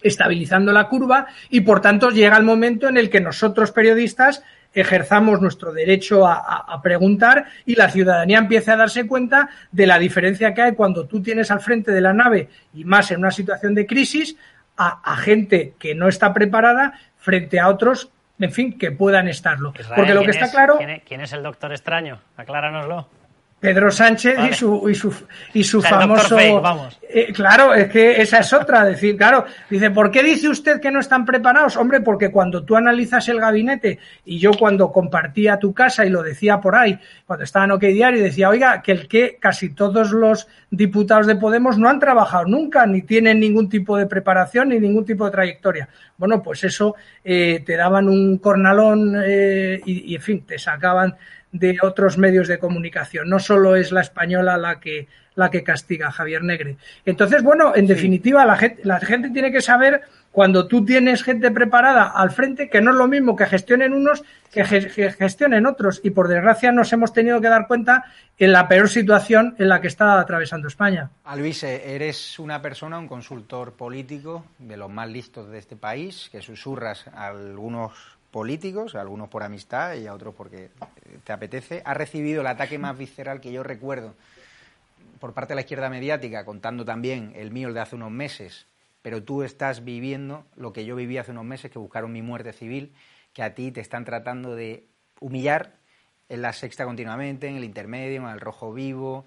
estabilizando la curva y por tanto llega el momento en el que nosotros periodistas ejerzamos nuestro derecho a, a, preguntar y la ciudadanía empiece a darse cuenta de la diferencia que hay cuando tú tienes al frente de la nave y más en una situación de crisis a, a gente que no está preparada frente a otros, en fin, que puedan estarlo. Israel, Porque lo que está es, claro... ¿quién es, ¿quién es el doctor extraño? Acláranoslo. Pedro Sánchez Vale. y su y su y su O sea, el famoso Dr. Fake, vamos. Eh, claro es que esa es otra decir claro dice por qué dice usted que no están preparados hombre porque cuando tú analizas el gabinete y yo cuando compartía tu casa y lo decía por ahí cuando estaba en OK Diario decía oiga que el que casi todos los diputados de Podemos no han trabajado nunca ni tienen ningún tipo de preparación ni ningún tipo de trayectoria bueno pues eso eh, te daban un cornalón eh, y, y en fin te sacaban de otros medios de comunicación. No solo es la española la que, la que castiga, Javier Negre. Entonces, bueno, en sí. definitiva, la gente, la gente tiene que saber cuando tú tienes gente preparada al frente, que no es lo mismo que gestionen unos que, ge que gestionen otros. Y por desgracia nos hemos tenido que dar cuenta en la peor situación en la que está atravesando España. A Luis, eres una persona, un consultor político de los más listos de este país, que susurras a algunos políticos, algunos por amistad y a otros porque te apetece, ha recibido el ataque más visceral que yo recuerdo por parte de la izquierda mediática, contando también el mío el de hace unos meses, pero tú estás viviendo lo que yo viví hace unos meses, que buscaron mi muerte civil, que a ti te están tratando de humillar en la sexta continuamente, en el intermedio, en el rojo vivo.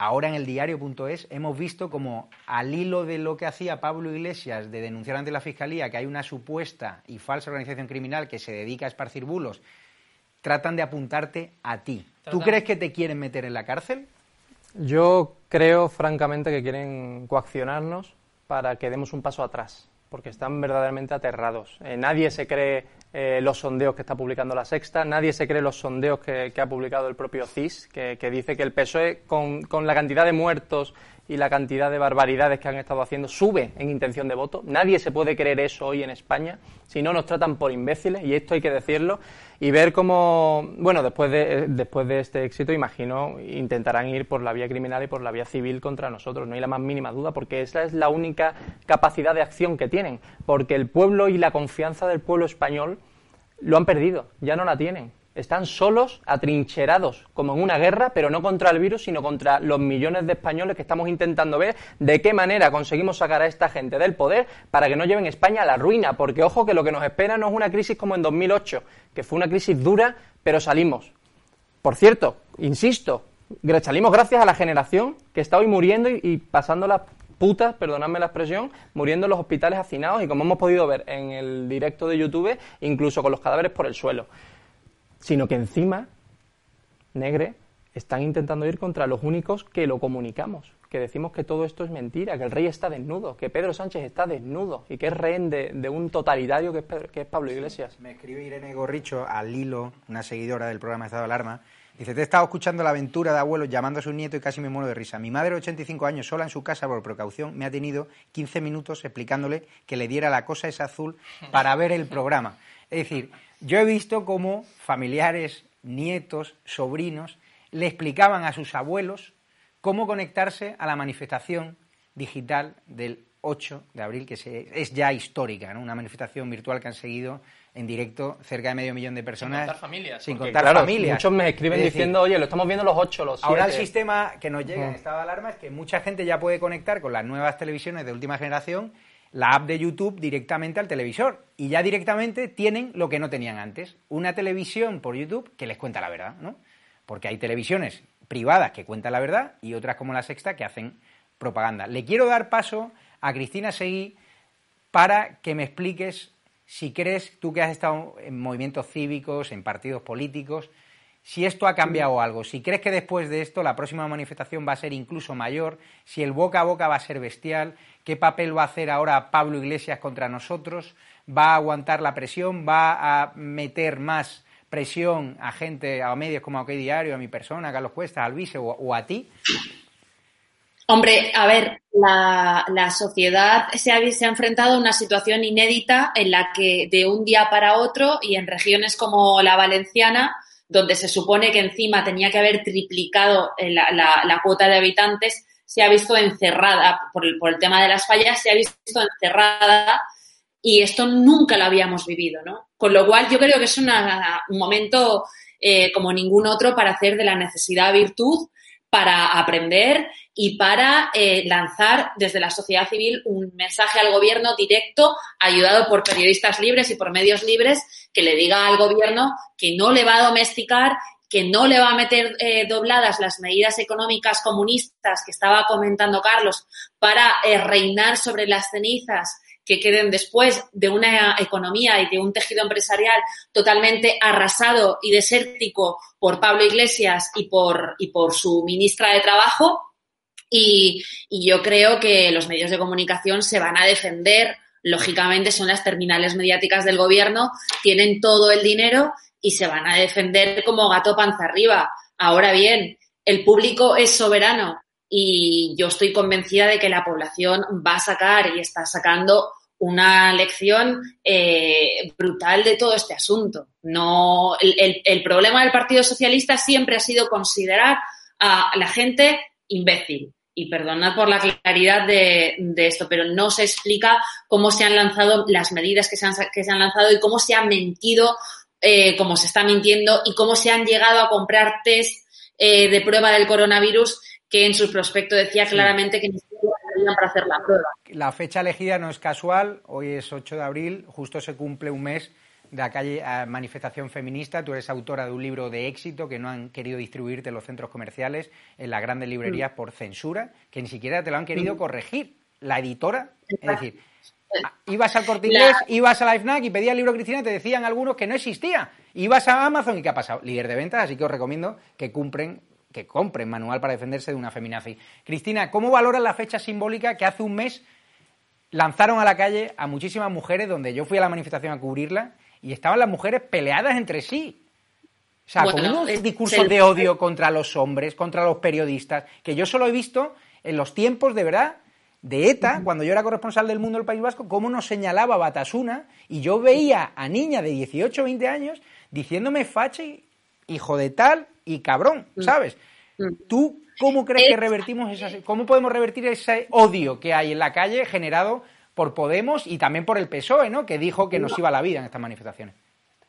Ahora en el diario.es hemos visto como al hilo de lo que hacía Pablo Iglesias de denunciar ante la Fiscalía que hay una supuesta y falsa organización criminal que se dedica a esparcir bulos, tratan de apuntarte a ti. ¿Tú crees que te quieren meter en la cárcel? Yo creo, francamente, que quieren coaccionarnos para que demos un paso atrás, porque están verdaderamente aterrados. Eh, nadie se cree eh, los sondeos que está publicando la Sexta, nadie se cree los sondeos que, ha publicado el propio CIS, que, dice que el PSOE, con la cantidad de muertos y la cantidad de barbaridades que han estado haciendo sube en intención de voto. Nadie se puede creer eso hoy en España, si no nos tratan por imbéciles, y esto hay que decirlo, y ver cómo, bueno, después de, después de este éxito, imagino, intentarán ir por la vía criminal y por la vía civil contra nosotros, no hay la más mínima duda, porque esa es la única capacidad de acción que tienen, porque el pueblo y la confianza del pueblo español lo han perdido, ya no la tienen. Están solos, atrincherados, como en una guerra, pero no contra el virus, sino contra los millones de españoles que estamos intentando ver de qué manera conseguimos sacar a esta gente del poder para que no lleven España a la ruina. Porque, ojo, que lo que nos espera no es una crisis como en 2008, que fue una crisis dura, pero salimos. Por cierto, insisto, salimos gracias a la generación que está hoy muriendo y, y pasando las putas, perdonadme la expresión, muriendo en los hospitales hacinados y como hemos podido ver en el directo de YouTube, incluso con los cadáveres por el suelo sino que encima, negre, están intentando ir contra los únicos que lo comunicamos, que decimos que todo esto es mentira, que el rey está desnudo, que Pedro Sánchez está desnudo y que es rehén de, de un totalitario que es, Pedro, que es, Pablo Iglesias. Me escribe Irene Gorricho al hilo, una seguidora del programa Estado de Alarma, Dice, te he estado escuchando la aventura de abuelos llamando a su nieto y casi me muero de risa. Mi madre de 85 años, sola en su casa por precaución, me ha tenido 15 minutos explicándole que le diera la cosa esa azul para ver el programa. Es decir, yo he visto cómo familiares, nietos, sobrinos, le explicaban a sus abuelos cómo conectarse a la manifestación digital del 8 de abril, que es ya histórica, ¿no? una manifestación virtual que han seguido en directo cerca de medio millón de personas. Sin contar familias. Sin contar familias. Muchos me escriben diciendo, oye, lo estamos viendo los 8, los 7. Ahora el sistema que nos llega en estado de alarma es que mucha gente ya puede conectar con las nuevas televisiones de última generación la app de YouTube directamente al televisor y ya directamente tienen lo que no tenían antes, una televisión por YouTube que les cuenta la verdad, ¿no? Porque hay televisiones privadas que cuentan la verdad y otras como la Sexta que hacen propaganda. Le quiero dar paso a Cristina Seguí para que me expliques si crees, tú que has estado en movimientos cívicos, en partidos políticos, si esto ha cambiado algo, si crees que después de esto la próxima manifestación va a ser incluso mayor, si el boca a boca va a ser bestial, qué papel va a hacer ahora Pablo Iglesias contra nosotros, va a aguantar la presión, va a meter más presión a gente, a medios como OK Diario, a mi persona, a Carlos Cuesta, a Alvise o a ti. Hombre, a ver, la, sociedad se ha, se ha, enfrentado a una situación inédita en la que de un día para otro y en regiones como la valenciana, donde se supone que encima tenía que haber triplicado la, cuota de habitantes, se ha visto encerrada por el, por el tema de las fallas, se ha visto encerrada y esto nunca lo habíamos vivido, ¿no? Con lo cual yo creo que es un momento eh, como ningún otro para hacer de la necesidad virtud para aprender y para eh, lanzar desde la sociedad civil un mensaje al gobierno directo, ayudado por periodistas libres y por medios libres, que le diga al gobierno que no le va a domesticar, que no le va a meter eh, dobladas las medidas económicas comunistas que estaba comentando Carlos para eh, reinar sobre las cenizas que queden después de una economía y de un tejido empresarial totalmente arrasado y desértico por Pablo Iglesias y por, y por su ministra de Trabajo. Y, yo creo que los medios de comunicación se van a defender. Lógicamente son las terminales mediáticas del gobierno, tienen todo el dinero y se van a defender como gato panza arriba. Ahora bien, el público es soberano y yo estoy convencida de que la población va a sacar y está sacando una lección eh, brutal de todo este asunto. No, el, el, problema del Partido Socialista siempre ha sido considerar a la gente imbécil. Y perdonad por la claridad de, de, esto, pero no se explica cómo se han lanzado las medidas que se han, que se han lanzado y cómo se ha mentido, eh, cómo se está mintiendo y cómo se han llegado a comprar test eh, de prueba del coronavirus que en su prospecto decía claramente que para hacer la prueba. La fecha elegida no es casual, hoy es 8 de abril, justo se cumple un mes de la calle eh, manifestación feminista. Tú eres autora de un libro de éxito que no han querido distribuirte en los centros comerciales, en las grandes librerías mm. por censura, que ni siquiera te lo han querido mm. corregir. La editora, es decir, ibas al Corte Inglés, ibas a la FNAC y pedías el libro Cristina y te decían algunos que no existía. Ibas a Amazon y ¿qué ha pasado? Líder de ventas, así que os recomiendo que cumplen que compren manual para defenderse de una feminazi. Cristina, ¿cómo valoras la fecha simbólica que hace un mes lanzaron a la calle a muchísimas mujeres, donde yo fui a la manifestación a cubrirla, y estaban las mujeres peleadas entre sí? O sea, con unos discursos de odio contra los hombres, contra los periodistas, que yo solo he visto en los tiempos de verdad de ETA, cuando yo era corresponsal del mundo del País Vasco, cómo nos señalaba Batasuna, y yo veía a niñas de 18 o 20 años diciéndome fache, hijo de tal, y cabrón, mm. ¿sabes? Mm. ¿Tú cómo crees que revertimos esas, cómo podemos revertir ese odio que hay en la calle generado por Podemos y también por el PSOE, ¿no? Que dijo que nos iba la vida en estas manifestaciones.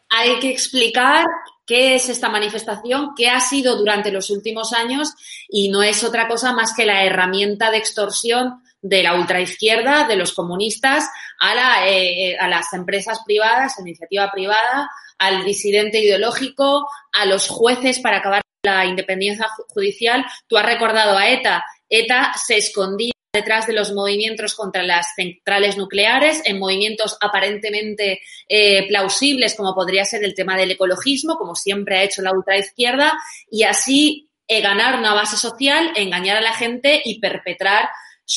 Hay que explicar qué es esta manifestación, qué ha sido durante los últimos años y no es otra cosa más que la herramienta de extorsión de la ultraizquierda, de los comunistas, a, la, eh, a las empresas privadas, a iniciativa privada, al disidente ideológico, a los jueces para acabar la independencia judicial. Tú has recordado a ETA. ETA se escondía detrás de los movimientos contra las centrales nucleares, en movimientos aparentemente eh, plausibles, como podría ser el tema del ecologismo, como siempre ha hecho la ultraizquierda, y así eh, ganar una base social, engañar a la gente y perpetrar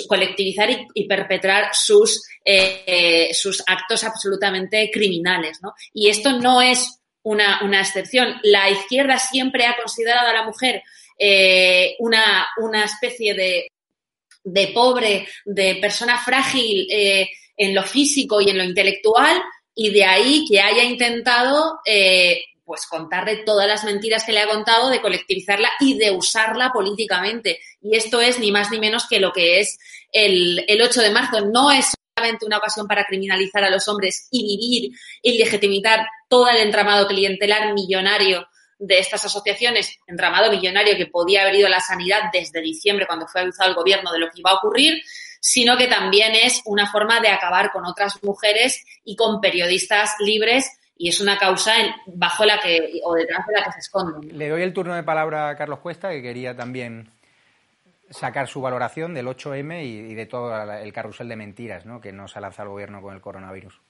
colectivizar y, perpetrar sus, eh, sus actos absolutamente criminales. ¿no? Y esto no es una, una excepción. La izquierda siempre ha considerado a la mujer eh, una, una especie de, de pobre, de persona frágil eh, en lo físico y en lo intelectual, y de ahí que haya intentado pues contarle todas las mentiras que le ha contado, de colectivizarla y de usarla políticamente. Y esto es ni más ni menos que lo que es el, el 8 de marzo. No es solamente una ocasión para criminalizar a los hombres y vivir y legitimizar todo el entramado clientelar millonario de estas asociaciones, entramado millonario que podía haber ido a la sanidad desde diciembre cuando fue avisado el gobierno de lo que iba a ocurrir, sino que también es una forma de acabar con otras mujeres y con periodistas libres y es una causa bajo la que o detrás de la que se esconden. Le doy el turno de palabra a Carlos Cuesta, que quería también sacar su valoración del 8M y, de todo el carrusel de mentiras ¿no? que nos ha lanzado el gobierno con el coronavirus.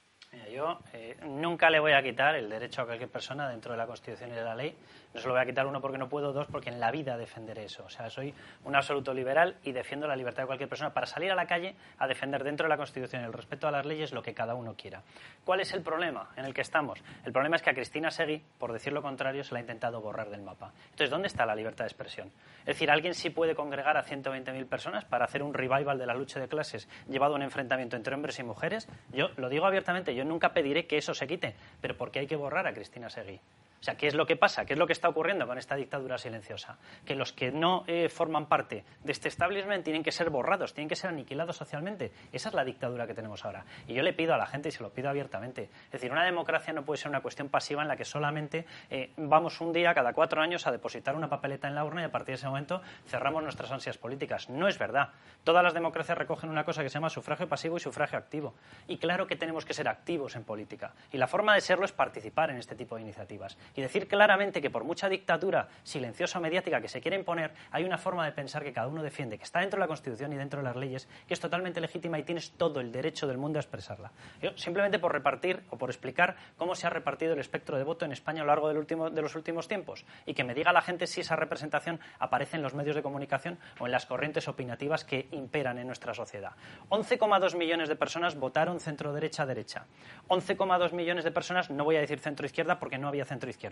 yo eh, nunca le voy a quitar el derecho a cualquier persona dentro de la Constitución y de la ley no se lo voy a quitar uno porque no puedo, dos porque en la vida defenderé eso. O sea, soy un absoluto liberal y defiendo la libertad de cualquier persona para salir a la calle a defender dentro de la Constitución el respeto a las leyes lo que cada uno quiera. ¿Cuál es el problema en el que estamos? El problema es que a Cristina Segui, por decir lo contrario, se la ha intentado borrar del mapa. Entonces, ¿dónde está la libertad de expresión? Es decir, ¿alguien sí puede congregar a 120.000 personas para hacer un revival de la lucha de clases llevado a un enfrentamiento entre hombres y mujeres? Yo lo digo abiertamente, yo nunca pediré que eso se quite, pero ¿por qué hay que borrar a Cristina Segui? O sea, ¿qué es lo que pasa? ¿Qué es lo que está ocurriendo con esta dictadura silenciosa? Que los que no eh, forman parte de este establishment tienen que ser borrados, tienen que ser aniquilados socialmente. Esa es la dictadura que tenemos ahora. Y yo le pido a la gente, y se lo pido abiertamente, es decir, una democracia no puede ser una cuestión pasiva en la que solamente eh, vamos un día cada cuatro años a depositar una papeleta en la urna y a partir de ese momento cerramos nuestras ansias políticas. No es verdad. Todas las democracias recogen una cosa que se llama sufragio pasivo y sufragio activo. Y claro que tenemos que ser activos en política. Y la forma de serlo es participar en este tipo de iniciativas y decir claramente que por mucha dictadura silenciosa o mediática que se quiere imponer, hay una forma de pensar que cada uno defiende, que está dentro de la Constitución y dentro de las leyes, que es totalmente legítima y tienes todo el derecho del mundo a expresarla. Yo, simplemente por repartir o por explicar cómo se ha repartido el espectro de voto en España a lo largo de los últimos tiempos y que me diga la gente si esa representación aparece en los medios de comunicación o en las corrientes opinativas que imperan en nuestra sociedad. 11,2 millones de personas votaron centro-derecha-derecha. 11,2 millones de personas, no voy a decir centro-izquierda porque no había centro-izquierda izquierda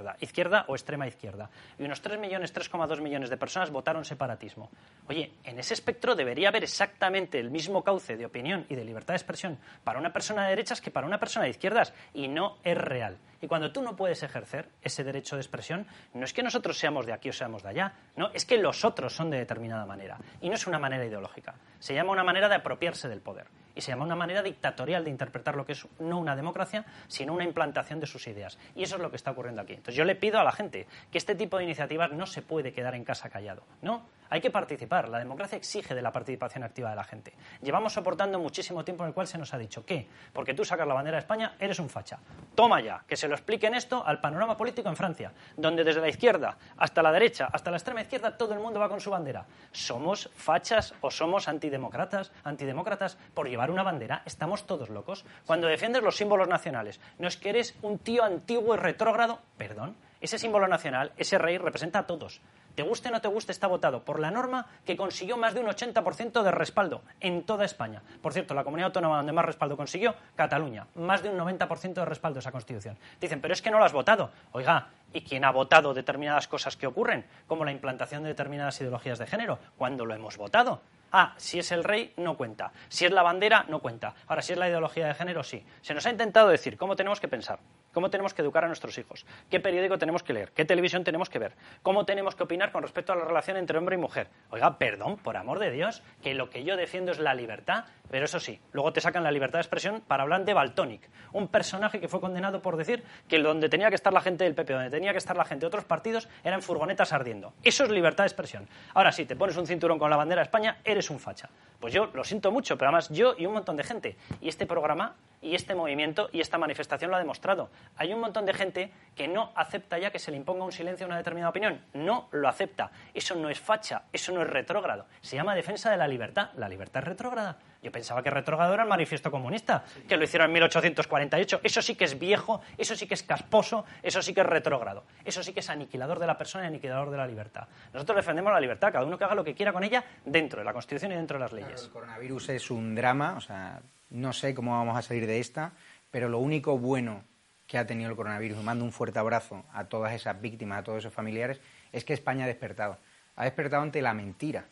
o extrema izquierda. Y unos 3 millones, 3,2 millones de personas votaron separatismo. Oye, en ese espectro debería haber exactamente el mismo cauce de opinión y de libertad de expresión para una persona de derechas que para una persona de izquierdas. Y no es real. Y cuando tú no puedes ejercer ese derecho de expresión, no es que nosotros seamos de aquí o seamos de allá, no, es que los otros son de determinada manera. Y no es una manera ideológica. Se llama una manera de apropiarse del poder. Se llama una manera dictatorial de interpretar lo que es no una democracia, sino una implantación de sus ideas. Y eso es lo que está ocurriendo aquí. Entonces yo le pido a la gente que este tipo de iniciativas no se puede quedar en casa callado. No, hay que participar. La democracia exige de la participación activa de la gente. Llevamos soportando muchísimo tiempo en el cual se nos ha dicho que, porque tú sacas la bandera de España, eres un facha. Toma ya, que se lo expliquen esto al panorama político en Francia, donde desde la izquierda hasta la derecha, hasta la extrema izquierda, todo el mundo va con su bandera. ¿Somos fachas o somos antidemócratas, antidemócratas por llevar una bandera? Estamos todos locos. Cuando defiendes los símbolos nacionales, no es que eres un tío antiguo y retrógrado, perdón. Ese símbolo nacional, ese rey, representa a todos te guste o no te guste, está votado por la norma que consiguió más de un 80% de respaldo en toda España. Por cierto, la comunidad autónoma donde más respaldo consiguió, Cataluña. Más de un 90% de respaldo a esa Constitución. Dicen, pero es que no lo has votado. Oiga, ¿y quién ha votado determinadas cosas que ocurren? Como la implantación de determinadas ideologías de género. cuando lo hemos votado? Ah, si es el rey, no cuenta. Si es la bandera, no cuenta. Ahora, si es la ideología de género, sí. Se nos ha intentado decir cómo tenemos que pensar, cómo tenemos que educar a nuestros hijos, qué periódico tenemos que leer, qué televisión tenemos que ver, cómo tenemos que opinar con respecto a la relación entre hombre y mujer. Oiga, perdón, por amor de Dios, que lo que yo defiendo es la libertad, pero eso sí, luego te sacan la libertad de expresión para hablar de Baltonic, un personaje que fue condenado por decir que donde tenía que estar la gente del PP, donde tenía que estar la gente de otros partidos, eran furgonetas ardiendo. Eso es libertad de expresión. Ahora, si te pones un cinturón con la bandera de España, eres un facha. Pues yo lo siento mucho, pero además yo y un montón de gente. Y este programa y este movimiento y esta manifestación lo ha demostrado. Hay un montón de gente que no acepta ya que se le imponga un silencio a una determinada opinión. No lo acepta. Eso no es facha, eso no es retrógrado. Se llama defensa de la libertad. ¿La libertad es retrógrada? Yo pensaba que retrógrado era el manifiesto comunista, que lo hicieron en 1848. Eso sí que es viejo, eso sí que es casposo, eso sí que es retrógrado. Eso sí que es aniquilador de la persona y aniquilador de la libertad. Nosotros defendemos la libertad, cada uno que haga lo que quiera con ella dentro de la Constitución y dentro de las leyes. el coronavirus es un drama, o sea, no sé cómo vamos a salir de esta, pero lo único bueno que ha tenido el coronavirus, y mando un fuerte abrazo a todas esas víctimas, a todos esos familiares, es que España ha despertado. Ha despertado ante la mentira.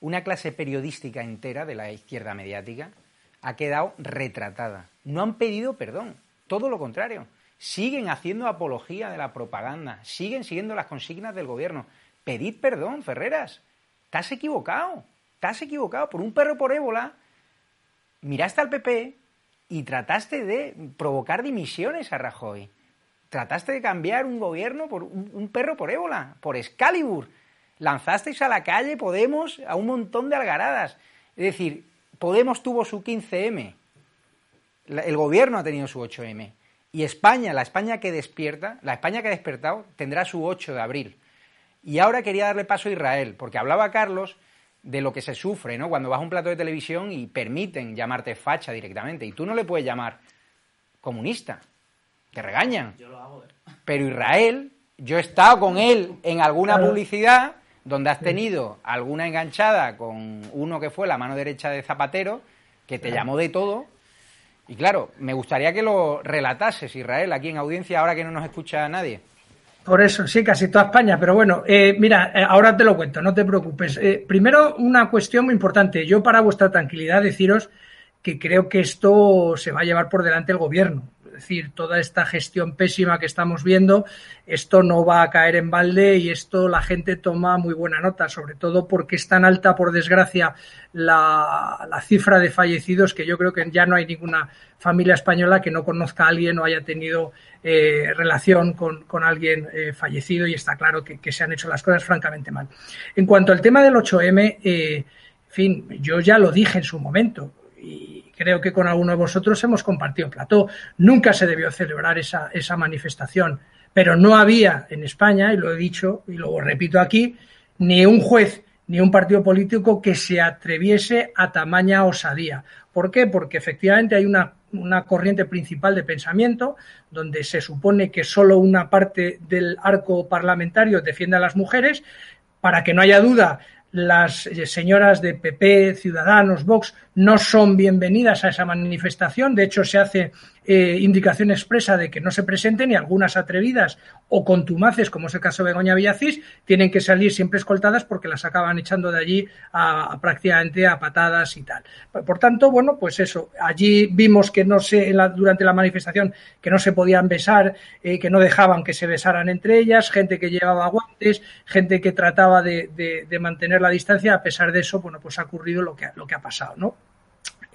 Una clase periodística entera de la izquierda mediática ha quedado retratada. No han pedido perdón, todo lo contrario. Siguen haciendo apología de la propaganda, siguen siguiendo las consignas del gobierno. Pedid perdón, Ferreras. Has equivocado, has equivocado. Por un perro por ébola, miraste al PP y trataste de provocar dimisiones a Rajoy. Trataste de cambiar un gobierno por un, perro por ébola, por Excalibur. Lanzasteis a la calle Podemos a un montón de algaradas. Es decir, Podemos tuvo su 15M, el gobierno ha tenido su 8M. Y España, la España que despierta, la España que ha despertado, tendrá su 8 de abril. Y ahora quería darle paso a Israel, porque hablaba Carlos de lo que se sufre, ¿no? Cuando vas a un plato de televisión y permiten llamarte facha directamente. Y tú no le puedes llamar comunista. Te regañan. Yo lo hago, ¿eh? Pero Israel, yo he estado con él en alguna publicidad donde has tenido alguna enganchada con uno que fue la mano derecha de Zapatero, que te llamó de todo. Y claro, me gustaría que lo relatases, Israel, aquí en audiencia, ahora que no nos escucha nadie. Por eso, sí, casi toda España. Pero bueno, eh, mira, eh, ahora te lo cuento, no te preocupes. Eh, primero, una cuestión muy importante. Yo, para vuestra tranquilidad, deciros que creo que esto se va a llevar por delante el gobierno decir, toda esta gestión pésima que estamos viendo, esto no va a caer en balde y esto la gente toma muy buena nota, sobre todo porque es tan alta, por desgracia, la, cifra de fallecidos que yo creo que ya no hay ninguna familia española que no conozca a alguien o haya tenido eh, relación con, alguien eh, fallecido y está claro que, se han hecho las cosas francamente mal. En cuanto al tema del 8M, eh, en fin, yo ya lo dije en su momento y creo que con alguno de vosotros hemos compartido plató. Nunca se debió celebrar esa, esa manifestación, pero no había en España, y lo he dicho y lo repito aquí, ni un juez ni un partido político que se atreviese a tamaña osadía. ¿Por qué? Porque efectivamente hay una, una, corriente principal de pensamiento donde se supone que solo una parte del arco parlamentario defiende a las mujeres. Para que no haya duda, las señoras de PP, Ciudadanos, Vox no son bienvenidas a esa manifestación. De hecho, se hace eh, indicación expresa de que no se presenten y algunas atrevidas o contumaces, como es el caso de Begoña Villacís, tienen que salir siempre escoltadas porque las acaban echando de allí a, prácticamente a patadas y tal. Por tanto, bueno, pues eso. Allí vimos que no se, durante la manifestación, que no se podían besar, eh, que no dejaban que se besaran entre ellas, gente que llevaba guantes, gente que trataba de, de mantener la distancia. A pesar de eso, bueno, pues ha ocurrido lo que, lo que ha pasado, ¿no?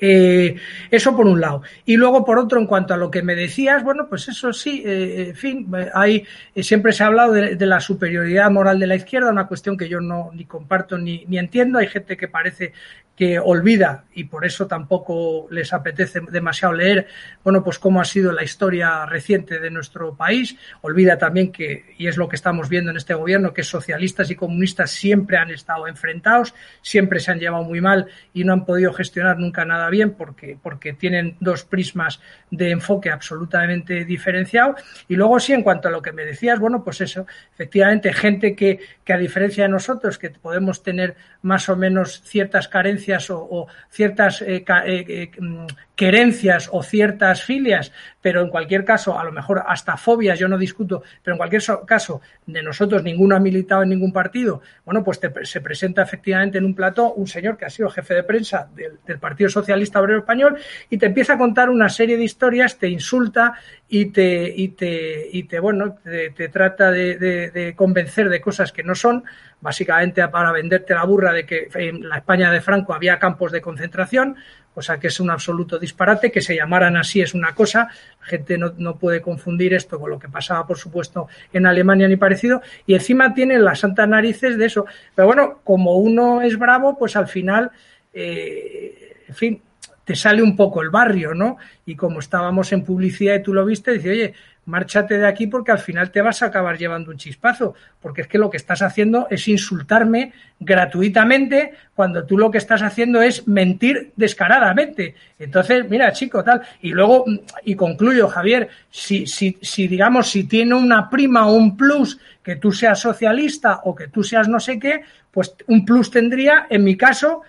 Eh, eso por un lado. Y luego, por otro, en cuanto a lo que me decías, bueno, pues eso sí, eh, en fin, hay, siempre se ha hablado de, la superioridad moral de la izquierda, una cuestión que yo no ni comparto ni, ni entiendo. Hay gente que parece que olvida y por eso tampoco les apetece demasiado leer, bueno, pues cómo ha sido la historia reciente de nuestro país. Olvida también que, y es lo que estamos viendo en este gobierno, que socialistas y comunistas siempre han estado enfrentados, siempre se han llevado muy mal y no han podido gestionar nunca nada bien porque, porque tienen dos prismas de enfoque absolutamente diferenciado. Y luego sí, en cuanto a lo que me decías, bueno, pues eso, efectivamente, gente que, que a diferencia de nosotros, que podemos tener más o menos ciertas carencias o, ciertas eh, eh, eh, mm, querencias o ciertas filias, pero en cualquier caso, a lo mejor hasta fobias, yo no discuto, pero en cualquier caso, de nosotros ninguno ha militado en ningún partido, bueno, pues se presenta efectivamente en un plató un señor que ha sido jefe de prensa del, Partido Socialista Obrero Español y te empieza a contar una serie de historias, te insulta y te, y te, y te bueno, te, trata de convencer de cosas que no son, básicamente para venderte la burra de que en la España de Franco había campos de concentración, o sea que es un absoluto disparate, que se llamaran así es una cosa, la gente no, puede confundir esto con lo que pasaba, por supuesto, en Alemania ni parecido, y encima tiene las santas narices de eso. Pero bueno, como uno es bravo, pues al final, eh, en fin, te sale un poco el barrio, ¿no? Y como estábamos en publicidad y tú lo viste, dice, oye, márchate de aquí porque al final te vas a acabar llevando un chispazo, porque es que lo que estás haciendo es insultarme gratuitamente cuando tú lo que estás haciendo es mentir descaradamente. Entonces, mira, chico, tal. Y luego, y concluyo, Javier, si, si, si digamos, si tiene una prima o un plus que tú seas socialista o que tú seas no sé qué, pues un plus tendría, en mi caso,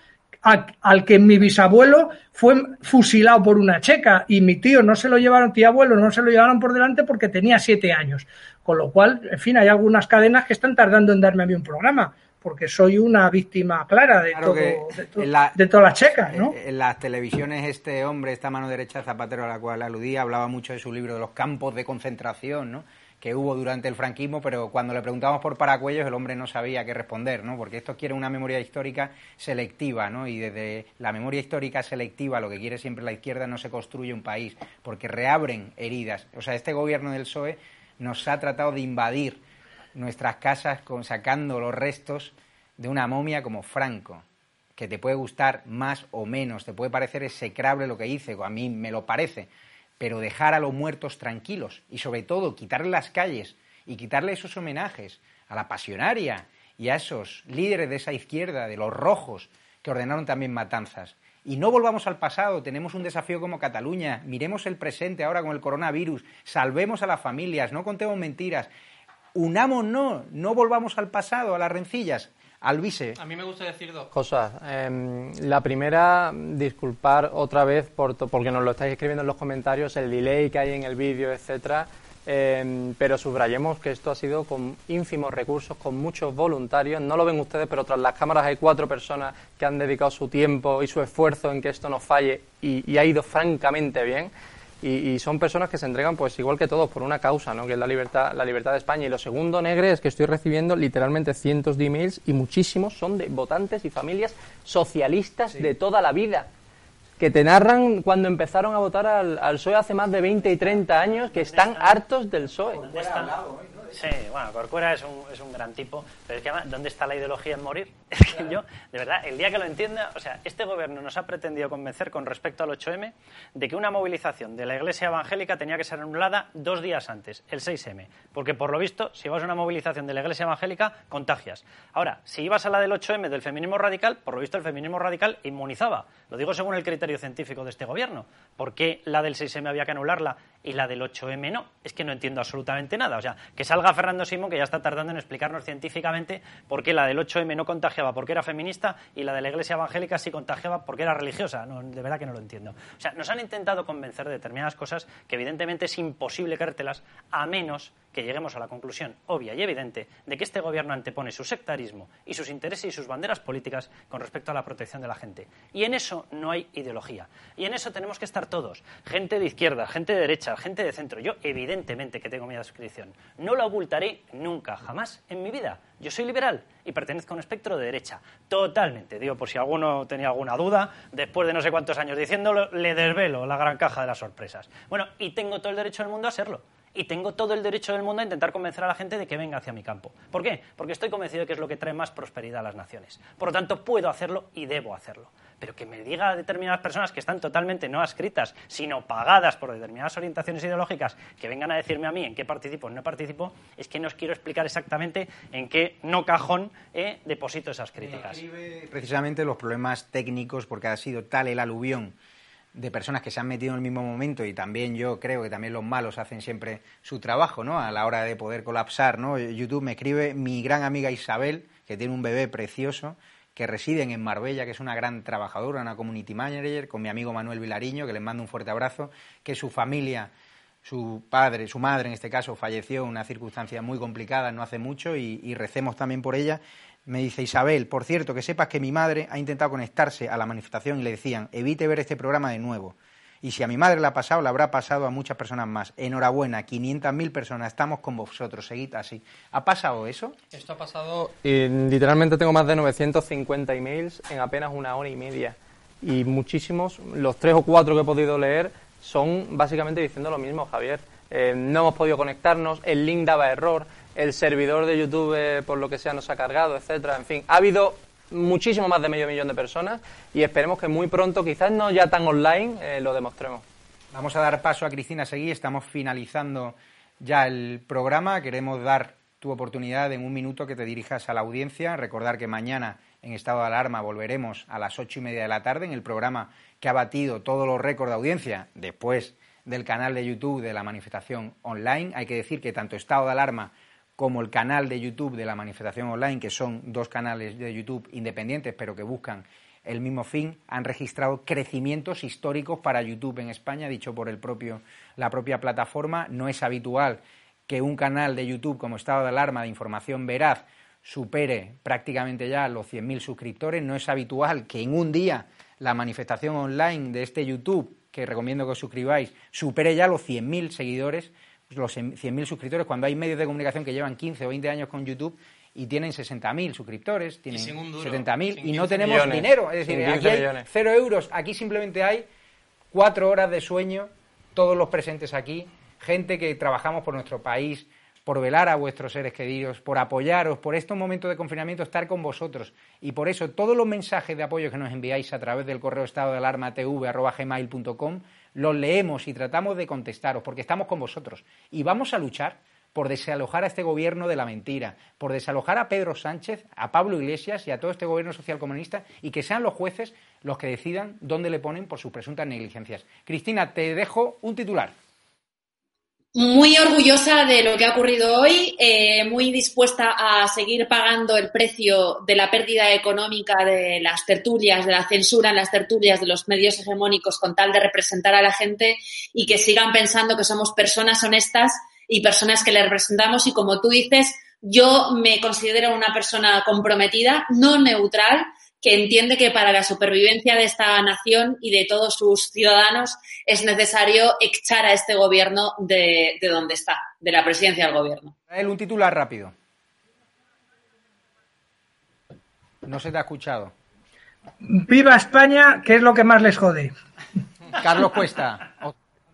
al que mi bisabuelo fue fusilado por una checa y mi tío no se lo llevaron, tío abuelo, no se lo llevaron por delante porque tenía siete años. Con lo cual, en fin, hay algunas cadenas que están tardando en darme a mí un programa porque soy una víctima clara de, todo, de, todas las checas, ¿no? En las televisiones este hombre, esta mano derecha de Zapatero a la cual aludía, hablaba mucho de su libro de los campos de concentración, ¿no? Que hubo durante el franquismo, pero cuando le preguntábamos por Paracuellos el hombre no sabía qué responder, ¿no? Porque esto quiere una memoria histórica selectiva, ¿no? Y desde la memoria histórica selectiva, lo que quiere siempre la izquierda, no se construye un país, porque reabren heridas. O sea, este gobierno del PSOE nos ha tratado de invadir nuestras casas con, sacando los restos de una momia como Franco, que te puede gustar más o menos, te puede parecer execrable lo que hice, a mí me lo parece, pero dejar a los muertos tranquilos y sobre todo quitarle las calles y quitarle esos homenajes a la pasionaria y a esos líderes de esa izquierda, de los rojos, que ordenaron también matanzas. Y no volvamos al pasado, tenemos un desafío como Cataluña, miremos el presente ahora con el coronavirus, salvemos a las familias, no contemos mentiras, unámonos, no volvamos al pasado, a las rencillas. Alvise. A mí me gusta decir dos cosas. Em, la primera, disculpar otra vez por porque nos lo estáis escribiendo en los comentarios, el delay que hay en el vídeo, etcétera. Em, pero subrayemos que esto ha sido con ínfimos recursos, con muchos voluntarios. No lo ven ustedes, pero tras las cámaras hay cuatro personas que han dedicado su tiempo y su esfuerzo en que esto no falle y ha ido francamente bien y, son personas que se entregan, pues igual que todos, por una causa, ¿no? que es la libertad, la libertad de España. Y lo segundo, Negre, es que estoy recibiendo literalmente cientos de emails y muchísimos son de votantes y familias socialistas de toda la vida que te narran cuando empezaron a votar al, al, PSOE hace más de 20 y 30 años, que están hartos del PSOE. Sí, bueno, Corcuera es un, es un gran tipo, pero es que además, ¿dónde está la ideología en morir? Es que yo, de verdad, el día que lo entienda, o sea, este gobierno nos ha pretendido convencer con respecto al 8M de que una movilización de la Iglesia Evangélica tenía que ser anulada dos días antes, el 6M, porque por lo visto, si vas a una movilización de la Iglesia Evangélica, contagias. Ahora, si ibas a la del 8M del feminismo radical, por lo visto el feminismo radical inmunizaba. Lo digo según el criterio científico de este gobierno. ¿Por qué la del 6M había que anularla y la del 8M no? Es que no entiendo absolutamente nada. O sea, que salga Fernando Simón, que ya está tardando en explicarnos científicamente por qué la del 8M no contagiaba porque era feminista y la de la Iglesia Evangélica sí contagiaba porque era religiosa. De verdad que no lo entiendo. O sea, nos han intentado convencer de determinadas cosas que evidentemente es imposible creértelas a menos que lleguemos a la conclusión obvia y evidente de que este gobierno antepone su sectarismo y sus intereses y sus banderas políticas con respecto a la protección de la gente. Y en eso no hay ideología. Y en eso tenemos que estar todos. Gente de izquierda, gente de derecha, gente de centro. Yo evidentemente que tengo mi adscripción. No lo ocultaré nunca, jamás en mi vida. Yo soy liberal y pertenezco a un espectro de derecha. Totalmente. Digo, por si alguno tenía alguna duda, después de no sé cuántos años diciéndolo, le desvelo la gran caja de las sorpresas. Bueno, y tengo todo el derecho del mundo a serlo y tengo todo el derecho del mundo a intentar convencer a la gente de que venga hacia mi campo. ¿Por qué? Porque estoy convencido de que es lo que trae más prosperidad a las naciones. Por lo tanto, puedo hacerlo y debo hacerlo. Pero que me diga a determinadas personas que están totalmente no adscritas, sino pagadas por determinadas orientaciones ideológicas, que vengan a decirme a mí en qué participo o no participo, es que no os quiero explicar exactamente en qué no cajón eh, deposito esas críticas. precisamente los problemas técnicos, porque ha sido tal el aluvión de personas que se han metido en el mismo momento y también yo creo que también los malos hacen siempre su trabajo, ¿no? A la hora de poder colapsar, ¿no? YouTube me escribe mi gran amiga Isabel, que tiene un bebé precioso, que residen en Marbella, que es una gran trabajadora, una community manager, con mi amigo Manuel Vilariño, que les mando un fuerte abrazo, que su familia, su padre, su madre en este caso, falleció en una circunstancia muy complicada no hace mucho y, y recemos también por ella. Me dice Isabel, por cierto, que sepas que mi madre ha intentado conectarse a la manifestación y le decían, evite ver este programa de nuevo. Y si a mi madre le ha pasado, le habrá pasado a muchas personas más. Enhorabuena, 500.000 personas, estamos con vosotros, seguid así. ¿Ha pasado eso? Esto ha pasado, y literalmente tengo más de 950 emails en apenas una hora y media. Y muchísimos, los tres o cuatro que he podido leer, son básicamente diciendo lo mismo, Javier. Eh, no hemos podido conectarnos, el link daba error, el servidor de YouTube, eh, por lo que sea, nos ha cargado, etcétera. En fin, ha habido muchísimo más de medio millón de personas y esperemos que muy pronto, quizás no ya tan online, eh, lo demostremos. Vamos a dar paso a Cristina Seguí, estamos finalizando ya el programa. Queremos dar tu oportunidad en un minuto que te dirijas a la audiencia. Recordar que mañana en estado de alarma volveremos a las ocho y media de la tarde en el programa que ha batido todos los récords de audiencia después del canal de YouTube de la manifestación online. Hay que decir que tanto estado de alarma como el canal de YouTube de la manifestación online, que son dos canales de YouTube independientes, pero que buscan el mismo fin, han registrado crecimientos históricos para YouTube en España, dicho por el propio, la propia plataforma. No es habitual que un canal de YouTube como Estado de Alarma de información veraz supere prácticamente ya los 100.000 suscriptores. No es habitual que en un día la manifestación online de este YouTube, que recomiendo que os suscribáis, supere ya los 100.000 seguidores, los 100.000 suscriptores, cuando hay medios de comunicación que llevan 15 o 20 años con YouTube y tienen 60.000 suscriptores, tienen 70.000 y no tenemos dinero. Es decir, aquí hay cero euros, aquí simplemente hay cuatro horas de sueño, todos los presentes aquí, gente que trabajamos por nuestro país, por velar a vuestros seres queridos, por apoyaros, por estos momentos de confinamiento estar con vosotros. Y por eso todos los mensajes de apoyo que nos enviáis a través del correo estado de alarma tv.gmail.com los leemos y tratamos de contestaros, porque estamos con vosotros. Y vamos a luchar por desalojar a este gobierno de la mentira, por desalojar a Pedro Sánchez, a Pablo Iglesias y a todo este gobierno social comunista y que sean los jueces los que decidan dónde le ponen por sus presuntas negligencias. Cristina, te dejo un titular muy orgullosa de lo que ha ocurrido hoy, eh, muy dispuesta a seguir pagando el precio de la pérdida económica de las tertulias, de la censura en las tertulias de los medios hegemónicos con tal de representar a la gente y que sigan pensando que somos personas honestas y personas que le representamos. Y como tú dices, yo me considero una persona comprometida, no neutral, que entiende que para la supervivencia de esta nación y de todos sus ciudadanos es necesario echar a este gobierno de, donde está, de la presidencia del gobierno. un titular rápido. No se te ha escuchado. Viva España, que es lo que más les jode. Carlos Cuesta,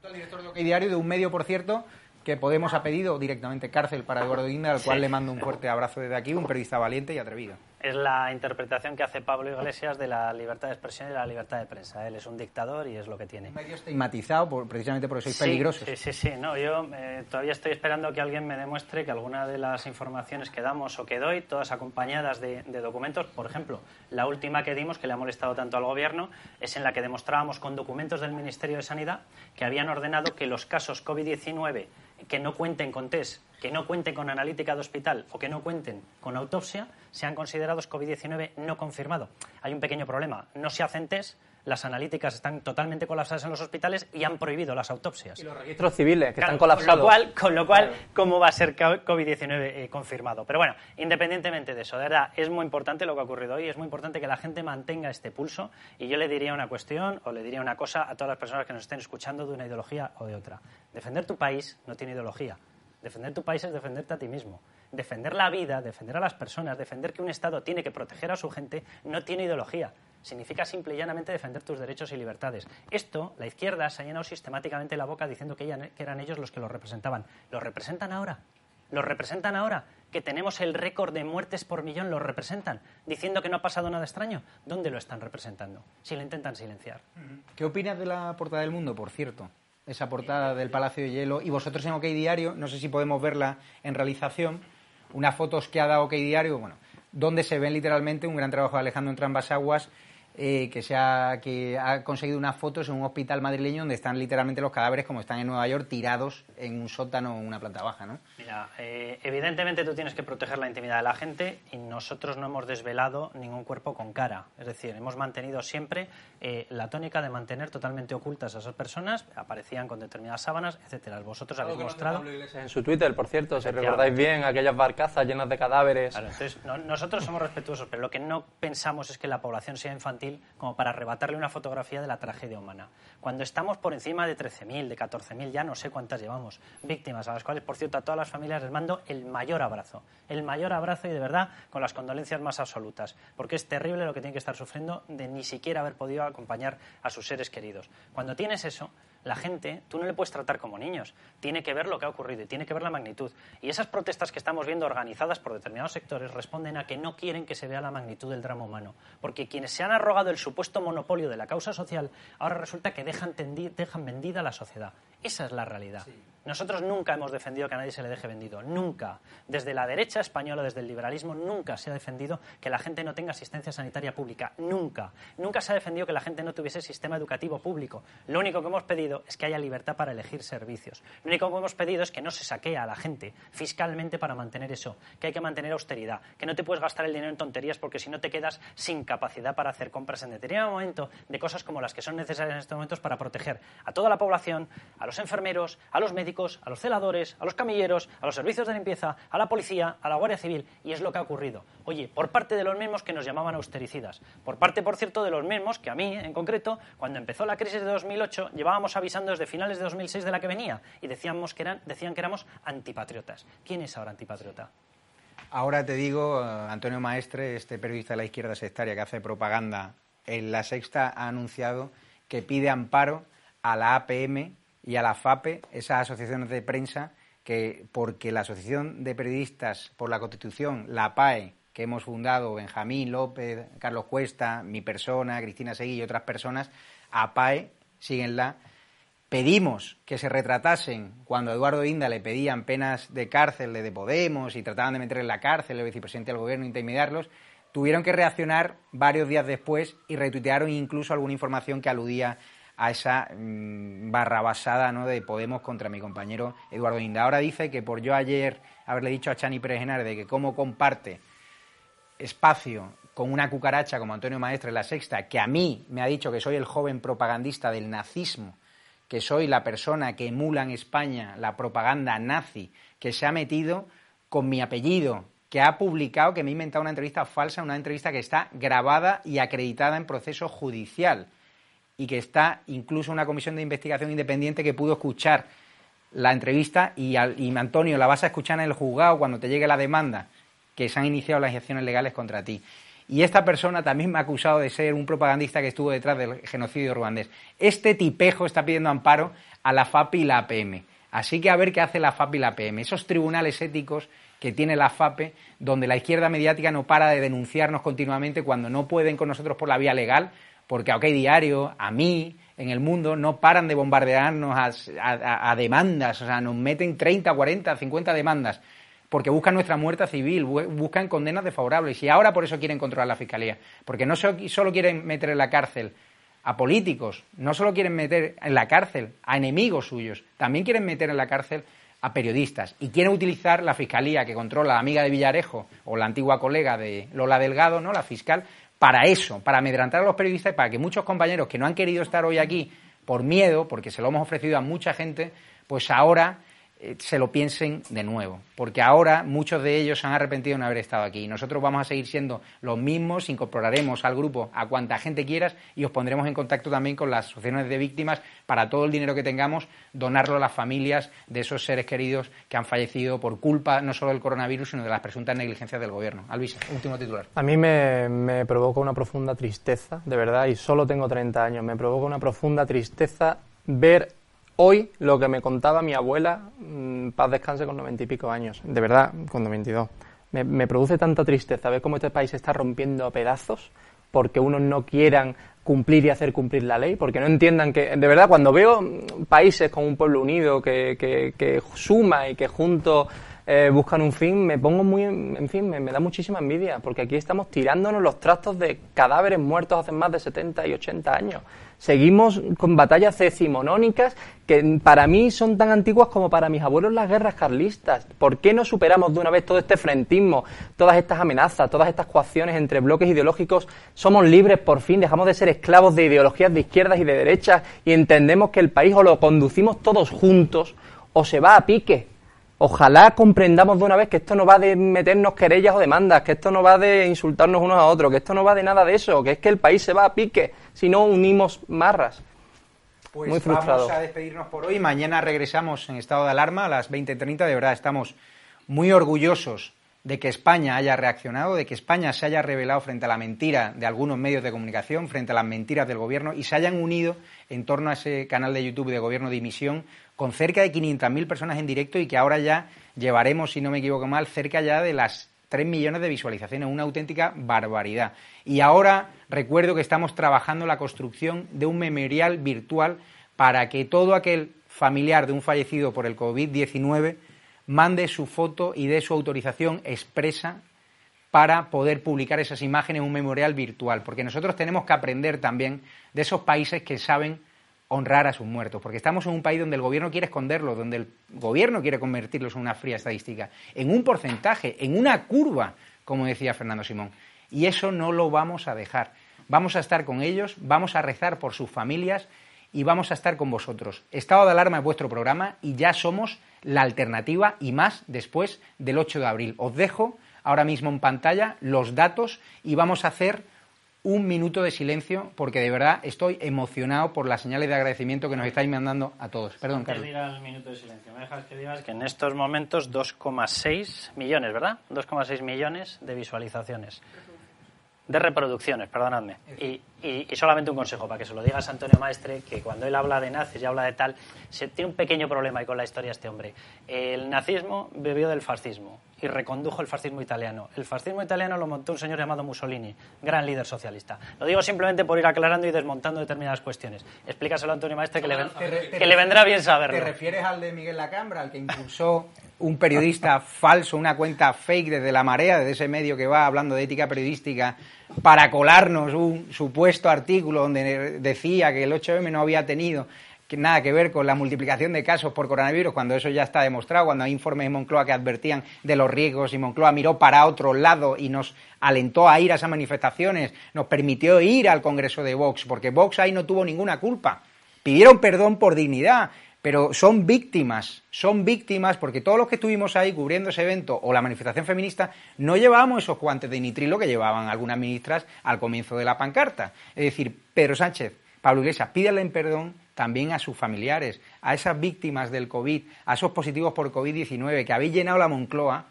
el director de OK Diario, de un medio, por cierto, que Podemos ha pedido directamente cárcel para Eduardo Guinda, al cual le mando un fuerte abrazo desde aquí, un periodista valiente y atrevido es la interpretación que hace Pablo Iglesias de la libertad de expresión y de la libertad de prensa. Él es un dictador y es lo que tiene. Medio estigmatizado por, precisamente porque sois peligrosos. Sí, sí, sí. No, yo eh, todavía estoy esperando que alguien me demuestre que alguna de las informaciones que damos o que doy, todas acompañadas de, de documentos, por ejemplo, la última que dimos, que le ha molestado tanto al Gobierno, es en la que demostrábamos con documentos del Ministerio de Sanidad que habían ordenado que los casos COVID-19 que no cuenten con test que no cuenten con analítica de hospital o que no cuenten con autopsia sean considerados COVID-19 no confirmado. Hay un pequeño problema. No se hacen test, las analíticas están totalmente colapsadas en los hospitales y han prohibido las autopsias. Y los registros civiles, que están colapsados. Con lo cual, ¿cómo va a ser COVID-19 eh, confirmado? Pero bueno, independientemente de eso, de verdad, es muy importante lo que ha ocurrido hoy, es muy importante que la gente mantenga este pulso y yo le diría una cuestión o le diría una cosa a todas las personas que nos estén escuchando de una ideología o de otra. Defender tu país no tiene ideología. Defender tu país es defenderte a ti mismo. Defender la vida, defender a las personas, defender que un Estado tiene que proteger a su gente, no tiene ideología. Significa simple y llanamente defender tus derechos y libertades. Esto, la izquierda se ha llenado sistemáticamente la boca diciendo que, eran ellos los que lo representaban. ¿Lo representan ahora? ¿Lo representan ahora? Que tenemos el récord de muertes por millón, ¿lo representan? Diciendo que no ha pasado nada extraño. ¿Dónde lo están representando? Si lo intentan silenciar. ¿Qué opinas de la portada del mundo, por cierto? Esa portada del Palacio de Hielo. Y vosotros en OK Diario, no sé si podemos verla en realización, unas fotos que ha dado OK Diario, bueno, donde se ven literalmente un gran trabajo de Alejandro Entrambas Aguas eh, que, se ha, que ha conseguido unas fotos en un hospital madrileño donde están literalmente los cadáveres como están en Nueva York tirados en un sótano o una planta baja, ¿no? Mira, eh, evidentemente tú tienes que proteger la intimidad de la gente y nosotros no hemos desvelado ningún cuerpo con cara. Es decir, hemos mantenido siempre eh, la tónica de mantener totalmente ocultas a esas personas, aparecían con determinadas sábanas, etcétera. Vosotros habéis mostrado... En su Twitter, por cierto, si recordáis bien, aquellas barcazas llenas de cadáveres. entonces, nosotros somos respetuosos, pero lo que no pensamos es que la población sea infantil como para arrebatarle una fotografía de la tragedia humana. Cuando estamos por encima de 13.000, de 14.000, ya no sé cuántas llevamos, víctimas, a las cuales, por cierto, a todas las familias les mando el mayor abrazo, el mayor abrazo y de verdad con las condolencias más absolutas, porque es terrible lo que tienen que estar sufriendo de ni siquiera haber podido acompañar a sus seres queridos. Cuando tienes eso, la gente, tú no le puedes tratar como niños, tiene que ver lo que ha ocurrido y tiene que ver la magnitud. Y esas protestas que estamos viendo organizadas por determinados sectores responden a que no quieren que se vea la magnitud del drama humano, porque quienes se han arrogado el supuesto monopolio de la causa social, ahora resulta que dejan, dejan vendida la sociedad. Esa es la realidad. Nosotros nunca hemos defendido que a nadie se le deje vendido, nunca. Desde la derecha española, desde el liberalismo, nunca se ha defendido que la gente no tenga asistencia sanitaria pública, nunca. Nunca se ha defendido que la gente no tuviese sistema educativo público. Lo único que hemos pedido es que haya libertad para elegir servicios. Lo único que hemos pedido es que no se saquee a la gente fiscalmente para mantener eso, que hay que mantener austeridad, que no te puedes gastar el dinero en tonterías porque si no te quedas sin capacidad para hacer compras en determinado momento de cosas como las que son necesarias en estos momentos para proteger a toda la población, a los enfermeros, a los médicos, a los celadores, a los camilleros, a los servicios de limpieza, a la policía, a la Guardia Civil, y es lo que ha ocurrido. Oye, por parte de los mismos que nos llamaban austericidas, por parte, por cierto, de los mismos que a mí, en concreto, cuando empezó la crisis de 2008, llevábamos avisando desde finales de 2006 de la que venía, y decíamos que eran, decían que éramos antipatriotas. ¿Quién es ahora antipatriota? Ahora te digo, eh, Antonio Maestre, este periodista de la izquierda sectaria que hace propaganda en La Sexta, ha anunciado que pide amparo a la APM y a la FAPE, esas asociaciones de prensa que, porque la Asociación de Periodistas por la Constitución, la PAE, que hemos fundado Benjamín López, Carlos Cuesta, mi persona, Cristina Seguí y otras personas, a PAE, síguenla, pedimos que se retratasen cuando a Eduardo Inda le pedían penas de cárcel de Podemos y trataban de meterle en la cárcel el vicepresidente del gobierno intimidarlos, tuvieron que reaccionar varios días después y retuitearon incluso alguna información que aludía a esa mm, barrabasada ¿no? de Podemos contra mi compañero Eduardo Inda. Ahora dice que por yo ayer haberle dicho a Chani Pérez de que cómo comparte espacio con una cucaracha como Antonio Maestre en la sexta, que a mí me ha dicho que soy el joven propagandista del nazismo, que soy la persona que emula en España la propaganda nazi, que se ha metido con mi apellido, que ha publicado, que me ha inventado una entrevista falsa, una entrevista que está grabada y acreditada en proceso judicial y que está incluso una comisión de investigación independiente que pudo escuchar la entrevista y, Antonio la vas a escuchar en el juzgado cuando te llegue la demanda que se han iniciado las acciones legales contra ti. Y esta persona también me ha acusado de ser un propagandista que estuvo detrás del genocidio ruandés. Este tipejo está pidiendo amparo a la FAPE y la APM. Así que a ver qué hace la FAPE y la APM. Esos tribunales éticos que tiene la FAPE, donde la izquierda mediática no para de denunciarnos continuamente cuando no pueden con nosotros por la vía legal, porque OK Diario, a mí, en el mundo, no paran de bombardearnos a, demandas, o sea, nos meten 30, 40, 50 demandas, porque buscan nuestra muerte civil, buscan condenas desfavorables, y ahora por eso quieren controlar la Fiscalía, porque no solo quieren meter en la cárcel a políticos, no solo quieren meter en la cárcel a enemigos suyos, también quieren meter en la cárcel a periodistas. Y quieren utilizar la fiscalía que controla la amiga de Villarejo o la antigua colega de Lola Delgado, ¿no? La fiscal, para eso, para amedrantar a los periodistas y para que muchos compañeros que no han querido estar hoy aquí por miedo, porque se lo hemos ofrecido a mucha gente, pues ahora se lo piensen de nuevo, porque ahora muchos de ellos se han arrepentido de no haber estado aquí. Nosotros vamos a seguir siendo los mismos, incorporaremos al grupo a cuanta gente quieras y os pondremos en contacto también con las asociaciones de víctimas para todo el dinero que tengamos, donarlo a las familias de esos seres queridos que han fallecido por culpa no solo del coronavirus, sino de las presuntas negligencias del gobierno. Alvis, último titular. A mí me, me provoca una profunda tristeza, de verdad, y solo tengo 30 años, me provoca una profunda tristeza ver Hoy lo que me contaba mi abuela, mm, paz descanse con noventa y pico años, de verdad, con 92. Me, me produce tanta tristeza ver cómo este país se está rompiendo a pedazos porque unos no quieran cumplir y hacer cumplir la ley, porque no entiendan que, de verdad, cuando veo países con un pueblo unido que, que, que suma y que juntos eh, buscan un fin, me pongo muy, en fin, me, me, da muchísima envidia, porque aquí estamos tirándonos los trastos de cadáveres muertos hace más de 70 y 80 años. Seguimos con batallas decimonónicas que para mí son tan antiguas como para mis abuelos las guerras carlistas. ¿Por qué no superamos de una vez todo este frentismo, todas estas amenazas, todas estas coacciones entre bloques ideológicos? Somos libres por fin, dejamos de ser esclavos de ideologías de izquierdas y de derechas y entendemos que el país o lo conducimos todos juntos o se va a pique. Ojalá comprendamos de una vez que esto no va de meternos querellas o demandas, que esto no va de insultarnos unos a otros, que esto no va de nada de eso, que es que el país se va a pique si no unimos marras. Pues Muy frustrado. vamos a despedirnos por hoy. Mañana regresamos en estado de alarma a las 20.30. De verdad, estamos muy orgullosos de que España haya reaccionado, de que España se haya revelado frente a la mentira de algunos medios de comunicación, frente a las mentiras del gobierno y se hayan unido en torno a ese canal de YouTube de Gobierno de Dimisión con cerca de 500.000 personas en directo y que ahora ya llevaremos, si no me equivoco mal, cerca ya de las 3 millones de visualizaciones, una auténtica barbaridad. Y ahora recuerdo que estamos trabajando la construcción de un memorial virtual para que todo aquel familiar de un fallecido por el COVID-19 mande su foto y dé su autorización expresa para poder publicar esas imágenes en un memorial virtual, porque nosotros tenemos que aprender también de esos países que saben honrar a sus muertos, porque estamos en un país donde el gobierno quiere esconderlos, donde el gobierno quiere convertirlos en una fría estadística, en un porcentaje, en una curva, como decía Fernando Simón. Y eso no lo vamos a dejar. Vamos a estar con ellos, vamos a rezar por sus familias y vamos a estar con vosotros. Estado de alarma es vuestro programa y ya somos la alternativa y más después del 8 de abril. Os dejo ahora mismo en pantalla los datos y vamos a hacer un minuto de silencio porque de verdad estoy emocionado por las señales de agradecimiento que nos estáis mandando a todos. Perdón, Carlos. el minuto de silencio, me dejas que digas que en estos momentos 2,6 millones, ¿verdad? 2,6 millones de visualizaciones de reproducciones, perdonadme. Y, y, solamente un consejo para que se lo digas a Antonio Maestre, que cuando él habla de nazis y habla de tal, se, tiene un pequeño problema ahí con la historia este hombre. El nazismo bebió del fascismo y recondujo el fascismo italiano. El fascismo italiano lo montó un señor llamado Mussolini, gran líder socialista. Lo digo simplemente por ir aclarando y desmontando determinadas cuestiones. Explícaselo a Antonio Maestre que, le, que le vendrá bien saberlo. ¿Te refieres al de Miguel Lacambra, al que impulsó un periodista falso, una cuenta fake desde la marea, desde ese medio que va hablando de ética periodística, para colarnos un supuesto artículo donde decía que el 8M no había tenido nada que ver con la multiplicación de casos por coronavirus, cuando eso ya está demostrado, cuando hay informes de Moncloa que advertían de los riesgos y Moncloa miró para otro lado y nos alentó a ir a esas manifestaciones, nos permitió ir al Congreso de Vox, porque Vox ahí no tuvo ninguna culpa. Pidieron perdón por dignidad, pero son víctimas, son víctimas porque todos los que estuvimos ahí cubriendo ese evento o la manifestación feminista no llevábamos esos guantes de nitrilo que llevaban algunas ministras al comienzo de la pancarta. Es decir, Pedro Sánchez, Pablo Iglesias, pídanle perdón también a sus familiares, a esas víctimas del COVID, a esos positivos por COVID-19, que habéis llenado la Moncloa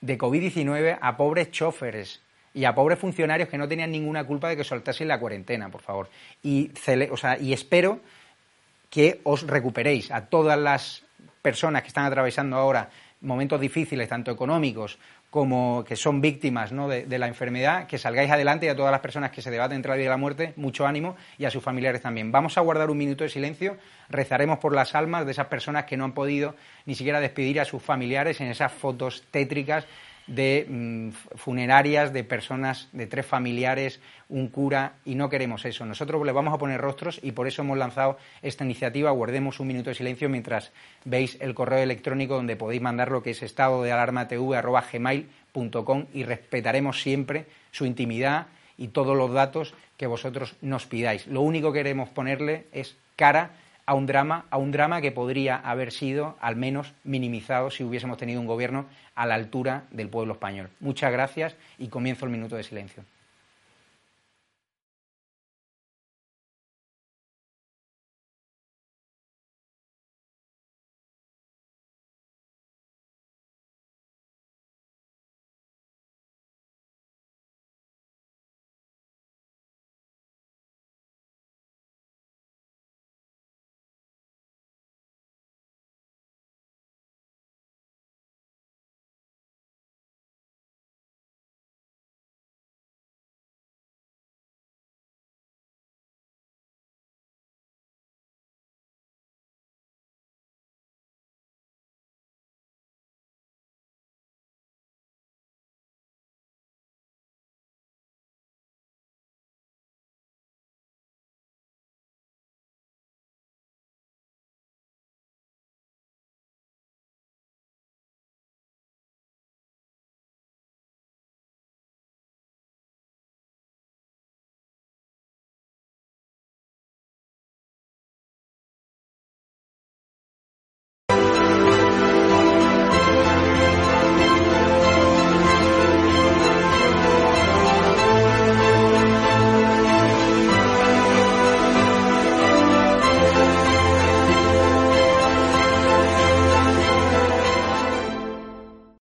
de COVID-19 a pobres choferes, y a pobres funcionarios que no tenían ninguna culpa de que soltasen la cuarentena, por favor. Y, y espero que os recuperéis a todas las personas que están atravesando ahora momentos difíciles, tanto económicos como que son víctimas de, la enfermedad, que salgáis adelante y a todas las personas que se debaten entre la vida y la muerte, mucho ánimo y a sus familiares también. Vamos a guardar un minuto de silencio, rezaremos por las almas de esas personas que no han podido ni siquiera despedir a sus familiares en esas fotos tétricas de mm, funerarias, de personas, de tres familiares, un cura, y no queremos eso. Nosotros le vamos a poner rostros y por eso hemos lanzado esta iniciativa. Guardemos un minuto de silencio mientras veis el correo electrónico donde podéis mandar lo que es estado de alarma gmail.com y respetaremos siempre su intimidad y todos los datos que vosotros nos pidáis. Lo único que queremos ponerle es cara a un drama, a un drama que podría haber sido al menos minimizado si hubiésemos tenido un gobierno a la altura del pueblo español. Muchas gracias y comienzo el minuto de silencio.